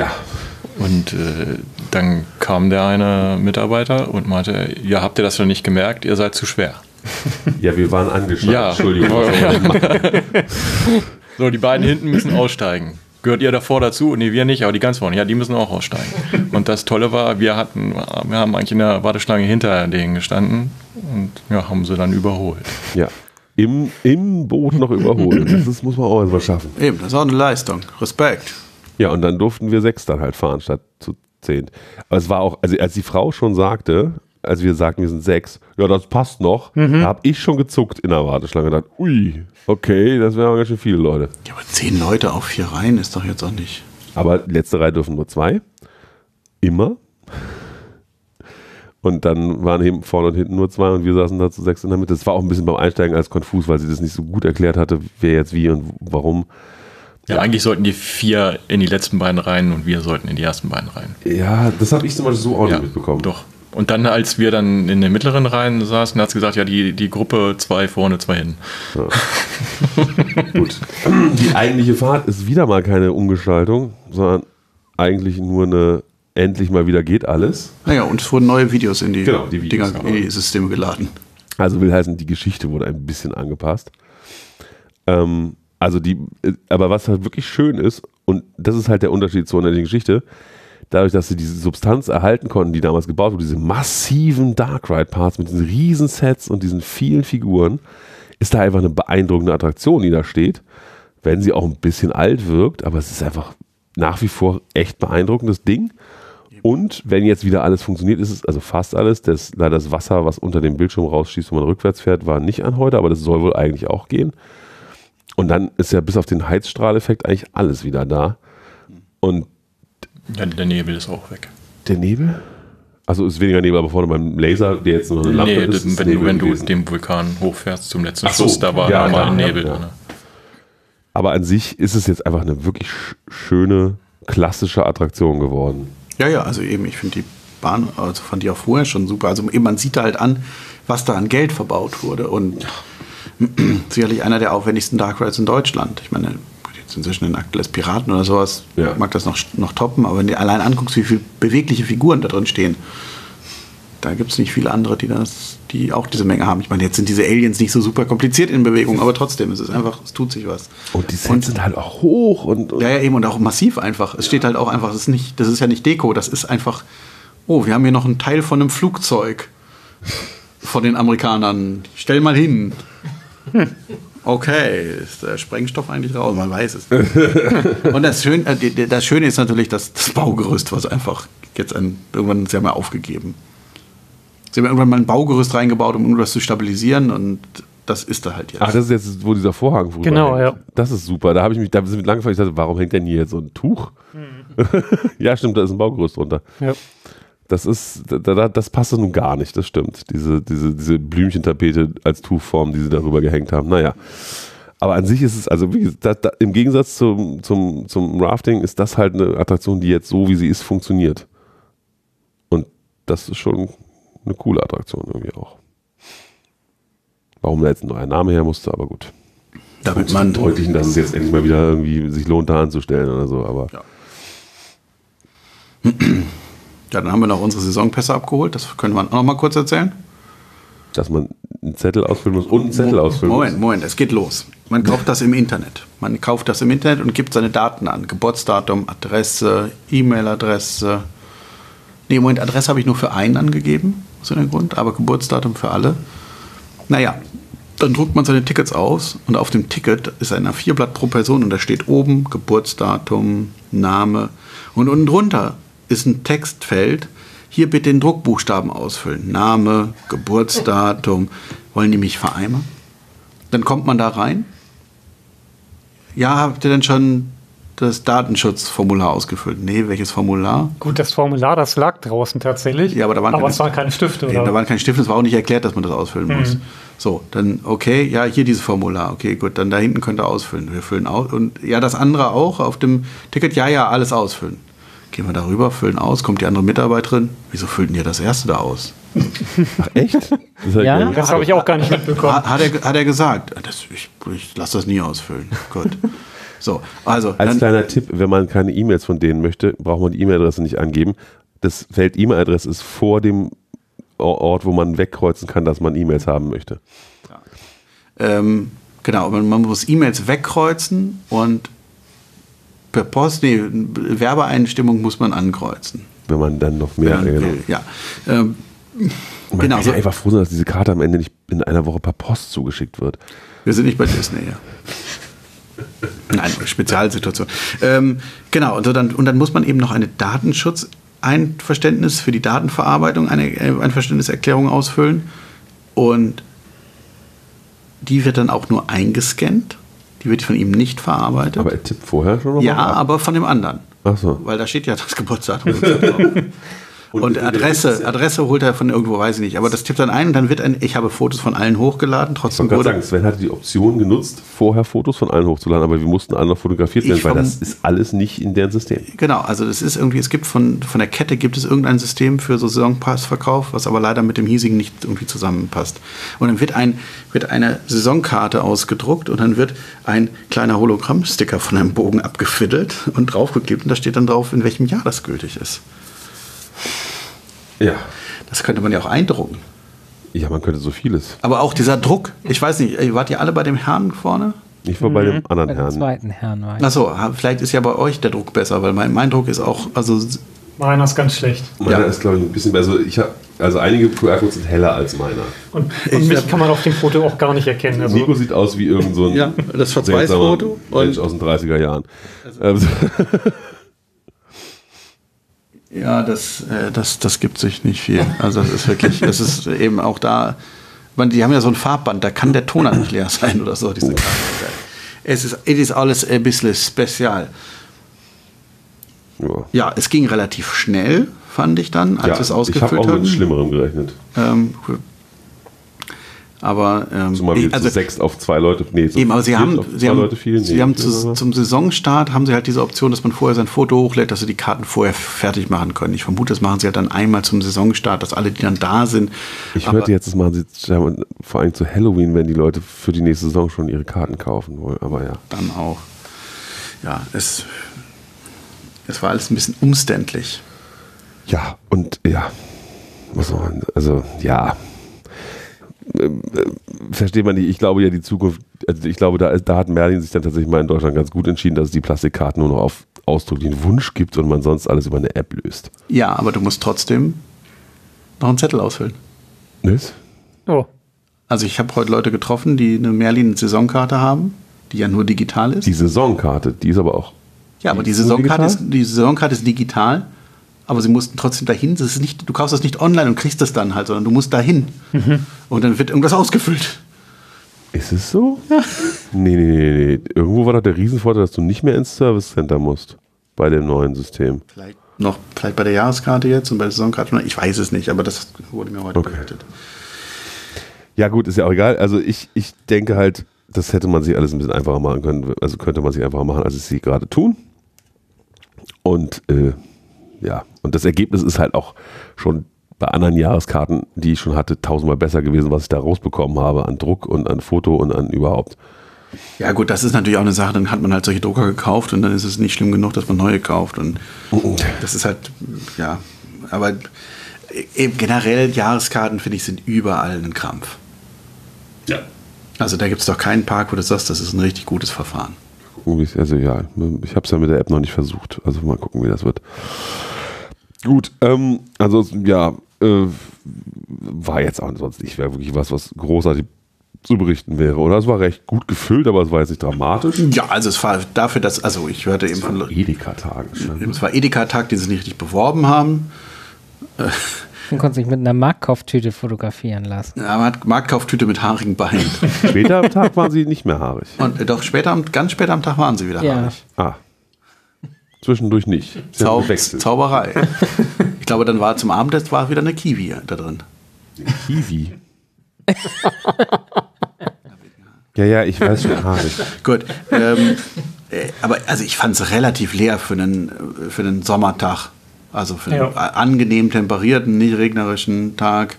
Und äh, dann kam der eine Mitarbeiter und meinte, ja, habt ihr das noch nicht gemerkt? Ihr seid zu schwer. Ja, wir waren angeschlagen. Ja. Entschuldigung. So, die beiden hinten müssen aussteigen. Gehört ihr davor dazu? Nee, wir nicht, aber die ganz vorne, ja, die müssen auch aussteigen. Und das Tolle war, wir hatten, wir haben eigentlich in der Warteschlange hinter denen gestanden und ja, haben sie dann überholt. Ja. Im, Im Boot noch überholen. Das muss man auch erstmal schaffen. Eben, das ist auch eine Leistung. Respekt. Ja, und dann durften wir sechs dann halt fahren statt zu zehn. Aber es war auch, also als die Frau schon sagte, als wir sagten, wir sind sechs, ja, das passt noch, da habe ich schon gezuckt in der Warteschlange und gedacht, ui, okay, das wären aber ganz schön viele Leute. Ja, aber zehn Leute auf vier Reihen ist doch jetzt auch nicht. Aber letzte Reihe dürfen nur zwei. Immer. Und dann waren eben vorne und hinten nur zwei und wir saßen da zu sechs in der Mitte. Das war auch ein bisschen beim Einsteigen als konfus, weil sie das nicht so gut erklärt hatte, wer jetzt wie und warum. Ja, eigentlich sollten die vier in die letzten beiden rein und wir sollten in die ersten beiden rein. Ja, das habe ich zum Beispiel so auch Ja, nicht mitbekommen. Doch. Und dann, als wir dann in den mittleren Reihen saßen, hat sie gesagt, ja, die, die Gruppe zwei vorne, zwei hinten. Gut. Die eigentliche Fahrt ist wieder mal keine Umgestaltung, sondern eigentlich nur eine endlich mal wieder geht alles. Naja, und es wurden neue Videos in die, Genau, die Videos, Dinger, in die Systeme geladen. Also will heißen, die Geschichte wurde ein bisschen angepasst. Ähm, also die, äh, aber was halt wirklich schön ist, und das ist halt der Unterschied zur unendlichen Geschichte, dadurch, dass sie diese Substanz erhalten konnten, die damals gebaut wurde, diese massiven Dark Ride Parts mit diesen riesen Sets und diesen vielen Figuren, ist da einfach eine beeindruckende Attraktion, die da steht. Wenn sie auch ein bisschen alt wirkt, aber es ist einfach nach wie vor echt beeindruckendes Ding. Und wenn jetzt wieder alles funktioniert, ist es, also fast alles, das, leider das Wasser, was unter dem Bildschirm rausschießt, wenn man rückwärts fährt, war nicht an heute, aber das soll wohl eigentlich auch gehen. Und dann ist ja bis auf den Heizstrahleffekt eigentlich alles wieder da. Und Ja, der Nebel ist auch weg. der Nebel? Also ist weniger Nebel, aber vorne beim Laser, der jetzt nur eine Lampe Nee, ist, ist wenn, Nebel du, wenn du gewesen. den Vulkan hochfährst zum letzten Ach so, Schluss, da war ja, nochmal klar, Nebel ja. drin. Aber an sich ist es jetzt einfach eine wirklich sch schöne, klassische Attraktion geworden. Ja, ja, also eben, ich finde die Bahn, also fand die auch vorher schon super. Also eben, man sieht da halt an, was da an Geld verbaut wurde. Und sicherlich einer der aufwendigsten Dark Rides in Deutschland. Ich meine, jetzt inzwischen in Aktuelles Piraten oder sowas Ja. mag das noch, noch toppen, aber wenn du allein anguckst, wie viele bewegliche Figuren da drin stehen, da gibt es nicht viele andere, die das, die auch diese Menge haben. Ich meine, jetzt sind diese Aliens nicht so super kompliziert in Bewegung, aber trotzdem, es ist einfach, es tut sich was. Und die Sets sind halt auch hoch und, und Ja, ja, eben und auch massiv einfach. Es steht halt auch einfach, das ist, nicht, das ist ja nicht Deko, das ist einfach, oh, wir haben hier noch einen Teil von einem Flugzeug von den Amerikanern. Stell mal hin. Okay, ist der Sprengstoff eigentlich raus? Man weiß es. und das, Schön, äh, das Schöne ist natürlich das, das Baugerüst, was einfach jetzt ein, irgendwann, sie haben ja aufgegeben. Sie haben irgendwann mal ein Baugerüst reingebaut, um das zu stabilisieren und das ist da halt jetzt. Ach, das ist jetzt, wo dieser Vorhang früher Genau, hängt. ja. Das ist super. Da habe ich mich, da sind wir lange gefragt, ich dachte, warum hängt denn hier jetzt so ein Tuch? ja, stimmt, da ist ein Baugerüst drunter. Ja. Das ist, da, da, das passt nun gar nicht, das stimmt. Diese, diese, diese Blümchentapete als Tuchform, die sie darüber gehängt haben. Naja. Aber an sich ist es, also da, da, im Gegensatz zum, zum, zum Rafting ist das halt eine Attraktion, die jetzt so, wie sie ist, funktioniert. Und das ist schon eine coole Attraktion irgendwie auch. Warum da jetzt ein neuer Name her musste, aber gut. damit Man deutlichen, dass es jetzt endlich mal wieder irgendwie sich lohnt, da anzustellen oder so, aber Ja. Ja, dann haben wir noch unsere Saisonpässe abgeholt. Das können wir auch noch mal kurz erzählen. dass man einen Zettel ausfüllen muss und einen Zettel ausfüllen Moment, muss. Moment, es geht los. Man kauft das im Internet. Man kauft das im Internet und gibt seine Daten an. Geburtsdatum, Adresse, E-Mail-Adresse. Nee, Moment, Adresse habe ich nur für einen angegeben, aus irgendeinem Grund, aber Geburtsdatum für alle. Naja, dann druckt man seine Tickets aus und auf dem Ticket ist ein A4-Blatt pro Person und da steht oben Geburtsdatum, Name und unten drunter ist ein Textfeld. Hier bitte den Druckbuchstaben ausfüllen. Name, Geburtsdatum. Wollen die mich vereimern? Dann kommt man da rein. Ja, habt ihr denn schon das Datenschutzformular ausgefüllt? Nee, welches Formular? Gut, das Formular, das lag draußen tatsächlich. Ja, aber da waren keine- es waren keine Stifte, Nee, oder? da waren keine Stifte, es war auch nicht erklärt, dass man das ausfüllen muss. So, dann, okay, ja, hier dieses Formular. Okay, gut, dann da hinten könnt ihr ausfüllen. Wir füllen aus. Und ja, das andere auch auf dem Ticket, ja, ja, alles ausfüllen. Gehen wir darüber, füllen aus, kommt die andere Mitarbeiterin. Wieso füllt denn ihr das erste da aus? Ach, echt? Das Ja? geil. Das habe ich auch gar nicht mitbekommen. Hat, hat, er, hat er gesagt. Das, ich ich lasse das nie ausfüllen. Gut. So, also. Als dann- kleiner Tipp, wenn man keine E-Mails von denen möchte, braucht man die E-Mail-Adresse nicht angeben. Das Feld E-Mail-Adresse ist vor dem Ort, wo man wegkreuzen kann, dass man E-Mails haben möchte. Ähm, genau, man, man muss E-Mails wegkreuzen und per Post, nee, Werbeeinstimmung muss man ankreuzen. Wenn man dann noch mehr. man genau. will, ja. Ähm, Man genau, kann ja einfach froh sein, dass diese Karte am Ende nicht in einer Woche per Post zugeschickt wird. wir sind nicht bei Disney, ja. Nein, Spezialsituation. Ähm, genau, und, so dann, und dann muss man eben noch eine Datenschutzeinverständnis für die Datenverarbeitung, eine äh, Einverständniserklärung ausfüllen. Und die wird dann auch nur eingescannt. Die wird von ihm nicht verarbeitet. Aber er tippt vorher schon noch ja, mal ab. aber von dem anderen. Ach so. Weil da steht ja das Geburtsdatum. und. Und Adresse, Adresse holt er von irgendwo, weiß ich nicht. Aber das tippt dann ein und dann wird ein, ich habe Fotos von allen hochgeladen, trotzdem wurde, sagen, Sven hatte die Option genutzt, vorher Fotos von allen hochzuladen, aber wir mussten alle noch fotografiert werden, weil das ist alles nicht in deren System. Genau, also das ist irgendwie, es gibt von, von der Kette gibt es irgendein System für so Saisonpassverkauf, was aber leider mit dem hiesigen nicht irgendwie zusammenpasst. Und dann wird, ein, wird eine Saisonkarte ausgedruckt und dann wird ein kleiner Hologrammsticker von einem Bogen abgefiddelt und draufgeklebt und da steht dann drauf, in welchem Jahr das gültig ist. Ja. Das könnte man ja auch eindrucken. Ja, man könnte so vieles. Aber auch dieser Druck, ich weiß nicht, ey, wart ihr alle bei dem Herrn vorne? Ich war bei dem anderen Bei dem Herrn. zweiten Herrn war ich. Achso, vielleicht ist ja bei euch der Druck besser, weil mein, mein Druck ist auch, also Meiner ist ganz schlecht. Meiner Ja. ist, glaube ich, ein bisschen besser. Ich hab, also einige QR-Codes sind heller als meiner. Und, Ich und mich hab- kann man auf dem Foto auch gar nicht erkennen. Also, Nico sieht aus wie irgend so ein Ja, das Schwarz-Weiß-Foto Mensch aus den 30er Jahren. Also, Ja, das, äh, das, das gibt sich nicht viel. Also das ist wirklich, es ist eben auch da, man, die haben ja so ein Farbband, da kann der Toner nicht leer sein oder so, diese Karte. Es ist, es ist alles ein bisschen spezial. ja. Ja, es ging relativ schnell, fand ich dann, als ja, wir es ich habe ausgefüllt auch mit. Schlimmerem gerechnet. Ähm, aber ähm, wir ich- zu sechs auf zwei Leute, nee, zu Eben, aber sie haben, sie haben, Leute fielen. sie Nee, haben zu, zum Saisonstart haben sie halt diese Option, dass man vorher sein Foto hochlädt, dass sie die Karten vorher fertig machen können. Ich vermute, das machen sie halt dann einmal zum Saisonstart, dass alle, die dann da sind. Ich hörte jetzt, das machen sie vor allem zu Halloween, wenn die Leute für die nächste Saison schon ihre Karten kaufen wollen. Aber ja. dann auch. Ja, es, es war alles ein bisschen umständlich. Ja, und ja, was soll man, also ja, äh, versteht man nicht. Ich glaube ja, die Zukunft, also ich glaube, da, da hat Merlin sich dann tatsächlich mal in Deutschland ganz gut entschieden, dass es die Plastikkarten nur noch auf ausdrücklichen Wunsch gibt und man sonst alles über eine App löst. Ja, aber du musst trotzdem noch einen Zettel ausfüllen. Nicht? oh, Also ich habe heute Leute getroffen, die eine Merlin-Saisonkarte haben, die ja nur digital ist. Die Saisonkarte, die ist aber auch. ja, aber die nur Saisonkarte ist, digital? die Saisonkarte ist digital, aber sie mussten trotzdem dahin. Das ist nicht, du kaufst das nicht online und kriegst das dann halt, sondern du musst dahin. Und dann wird irgendwas ausgefüllt. Ist es so? Nee, nee, nee, nee. Irgendwo war doch der Riesenvorteil, dass du nicht mehr ins Service Center musst bei dem neuen System. Vielleicht noch, vielleicht bei der Jahreskarte jetzt und bei der Saisonkarte. Ich weiß es nicht, aber das wurde mir heute Okay. berichtet. Ja, gut, ist ja auch egal. Also ich, ich denke halt, das hätte man sich alles ein bisschen einfacher machen können. Also könnte man sich einfacher machen, als es sie gerade tun. Und äh, ja, und das Ergebnis ist halt auch schon bei anderen Jahreskarten, die ich schon hatte, tausendmal besser gewesen, was ich da rausbekommen habe an Druck und an Foto und an überhaupt. Ja, gut, das ist natürlich auch eine Sache. Dann hat man halt solche Drucker gekauft und dann ist es nicht schlimm genug, dass man neue kauft. Und das ist halt, ja, aber eben generell Jahreskarten, finde ich, sind überall ein Krampf. Ja. Also da gibt es doch keinen Park, wo du sagst, das ist ein richtig gutes Verfahren. Gucken, wie es- Also ja, ich habe es ja mit der App noch nicht versucht. Also mal gucken, wie das wird. Gut, ähm, ansonsten, ja, äh, war jetzt auch ansonsten nicht wirklich was, was großartig zu berichten wäre. Oder es war recht gut gefüllt, aber es war jetzt nicht dramatisch. Ja, also es war dafür, dass, also ich hörte eben von Leuten, Edeka-Tagen. es war Edeka-Tag, den sie nicht richtig beworben haben. Man konnte sich mit einer Marktkauftüte fotografieren lassen. Ja, man hat Marktkauftüte mit haarigen Beinen. Später am Tag waren sie nicht mehr haarig. Und äh, doch später, am- ganz später am Tag waren sie wieder Ja. haarig. Ah. Zwischendurch nicht. Zau. Zauberei. ich glaube, dann war zum Abendessen war wieder eine Kiwi da drin. Kiwi. Ja, ja, ich weiß schon haarig. Gut. Ähm, äh, aber also ich fand es relativ leer für einen, für einen Sommertag. Also für einen Ja. angenehm temperierten, nicht regnerischen Tag.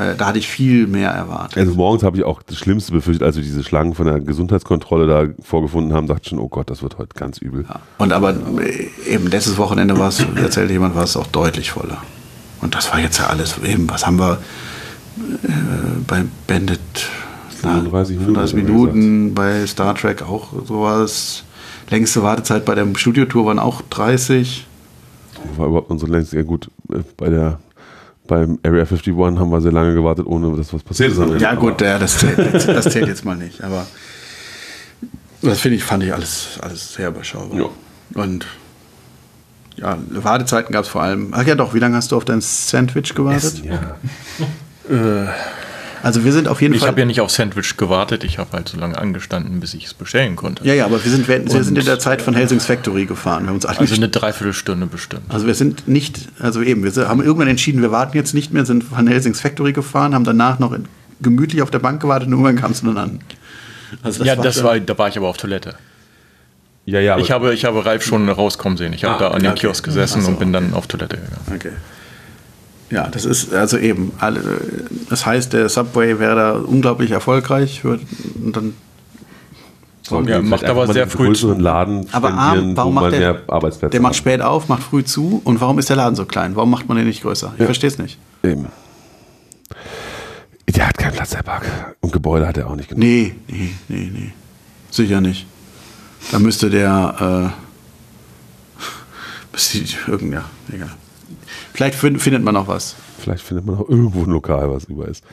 Äh, da hatte ich viel mehr erwartet. Also morgens habe ich auch das Schlimmste befürchtet, als wir diese Schlangen von der Gesundheitskontrolle da vorgefunden haben, dachte ich schon, oh Gott, das wird heute ganz übel. Ja. Und aber äh, eben letztes Wochenende war es, erzählte jemand, war es auch deutlich voller. Und das war jetzt ja alles eben, was haben wir äh, bei Bandit? 35 Minuten, 35 hat er Minuten, bei Star Trek auch sowas. Längste Wartezeit bei der Studiotour waren auch 30. War überhaupt unsere längste, ja gut, äh, bei der beim Area 51 haben wir sehr lange gewartet, ohne dass was passiert ist. Ja gut, ja, das, zählt, das, das zählt jetzt mal nicht. Aber das finde ich, fand ich alles, alles sehr überschaubar. Ja. Und ja, Wartezeiten gab es vor allem. Ach ja doch, wie lange hast du auf dein Sandwich gewartet? Ja. Also wir sind auf jeden Ich Fall. habe ja nicht auf Sandwich gewartet, ich habe halt so lange angestanden, bis ich es bestellen konnte. Ja, ja, aber wir sind, wir, wir sind in der Zeit von Helsings Factory gefahren. Wir haben uns Also eine Dreiviertelstunde bestimmt. also wir sind nicht, also eben, wir haben irgendwann entschieden, wir warten jetzt nicht mehr, sind von Helsings Factory gefahren, haben danach noch in, gemütlich auf der Bank gewartet und irgendwann kam es dann an. Also ja, das schon- war, da war ich aber auf Toilette. ja, ja, Ich habe, ich habe Ralf schon rauskommen sehen. Ich habe Ah, da an dem okay. Kiosk gesessen so, und bin dann auf Toilette gegangen. Okay. Ja, das ist also eben, das heißt, der Subway wäre da unglaublich erfolgreich. Wird, und dann, sollten Ja, macht aber sehr einen früh größeren zu. Laden aber A, spendieren, warum macht der, Arbeitsplätze der macht spät auf, macht früh zu und warum ist der Laden so klein? Warum macht man den nicht größer? Ich Ja. verstehe es nicht. Eben. Der hat keinen Platz, der Park. Und Gebäude hat er auch nicht genug. Nee, nee, nee, nee. Sicher nicht. Da müsste der, äh, müsste irgend, ja, egal. Vielleicht fin- findet man noch was. Vielleicht findet man auch irgendwo ein Lokal, was über ist.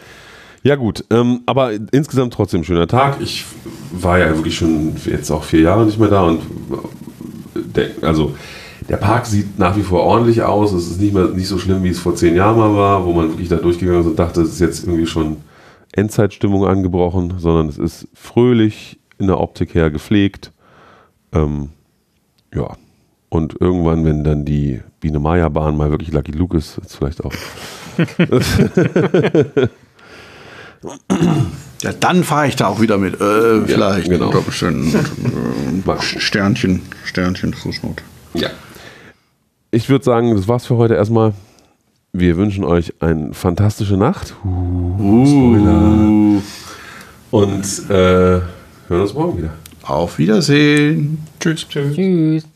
Ja gut, ähm, aber insgesamt trotzdem ein schöner Tag. Ich war ja wirklich schon jetzt auch vier Jahre nicht mehr da und äh, der, also der Park sieht nach wie vor ordentlich aus. Es ist nicht mehr nicht so schlimm, wie es vor zehn Jahren mal war, wo man wirklich da durchgegangen ist und dachte, es ist jetzt irgendwie schon Endzeitstimmung angebrochen, sondern es ist fröhlich in der Optik her gepflegt. Ähm, ja. Und irgendwann, wenn dann die Biene Maya Bahn mal wirklich Lucky Luke ist, ist vielleicht auch Ja, dann fahre ich da auch wieder mit. Äh, vielleicht. genau. Unter Umständen. äh, Sternchen, Sternchen, Fußnote. Ja. Ich würde sagen, das war's für heute erstmal. Wir wünschen euch eine fantastische Nacht. Uh, Und äh, hören uns morgen wieder. auf Wiedersehen. Tschüss. Tschüss.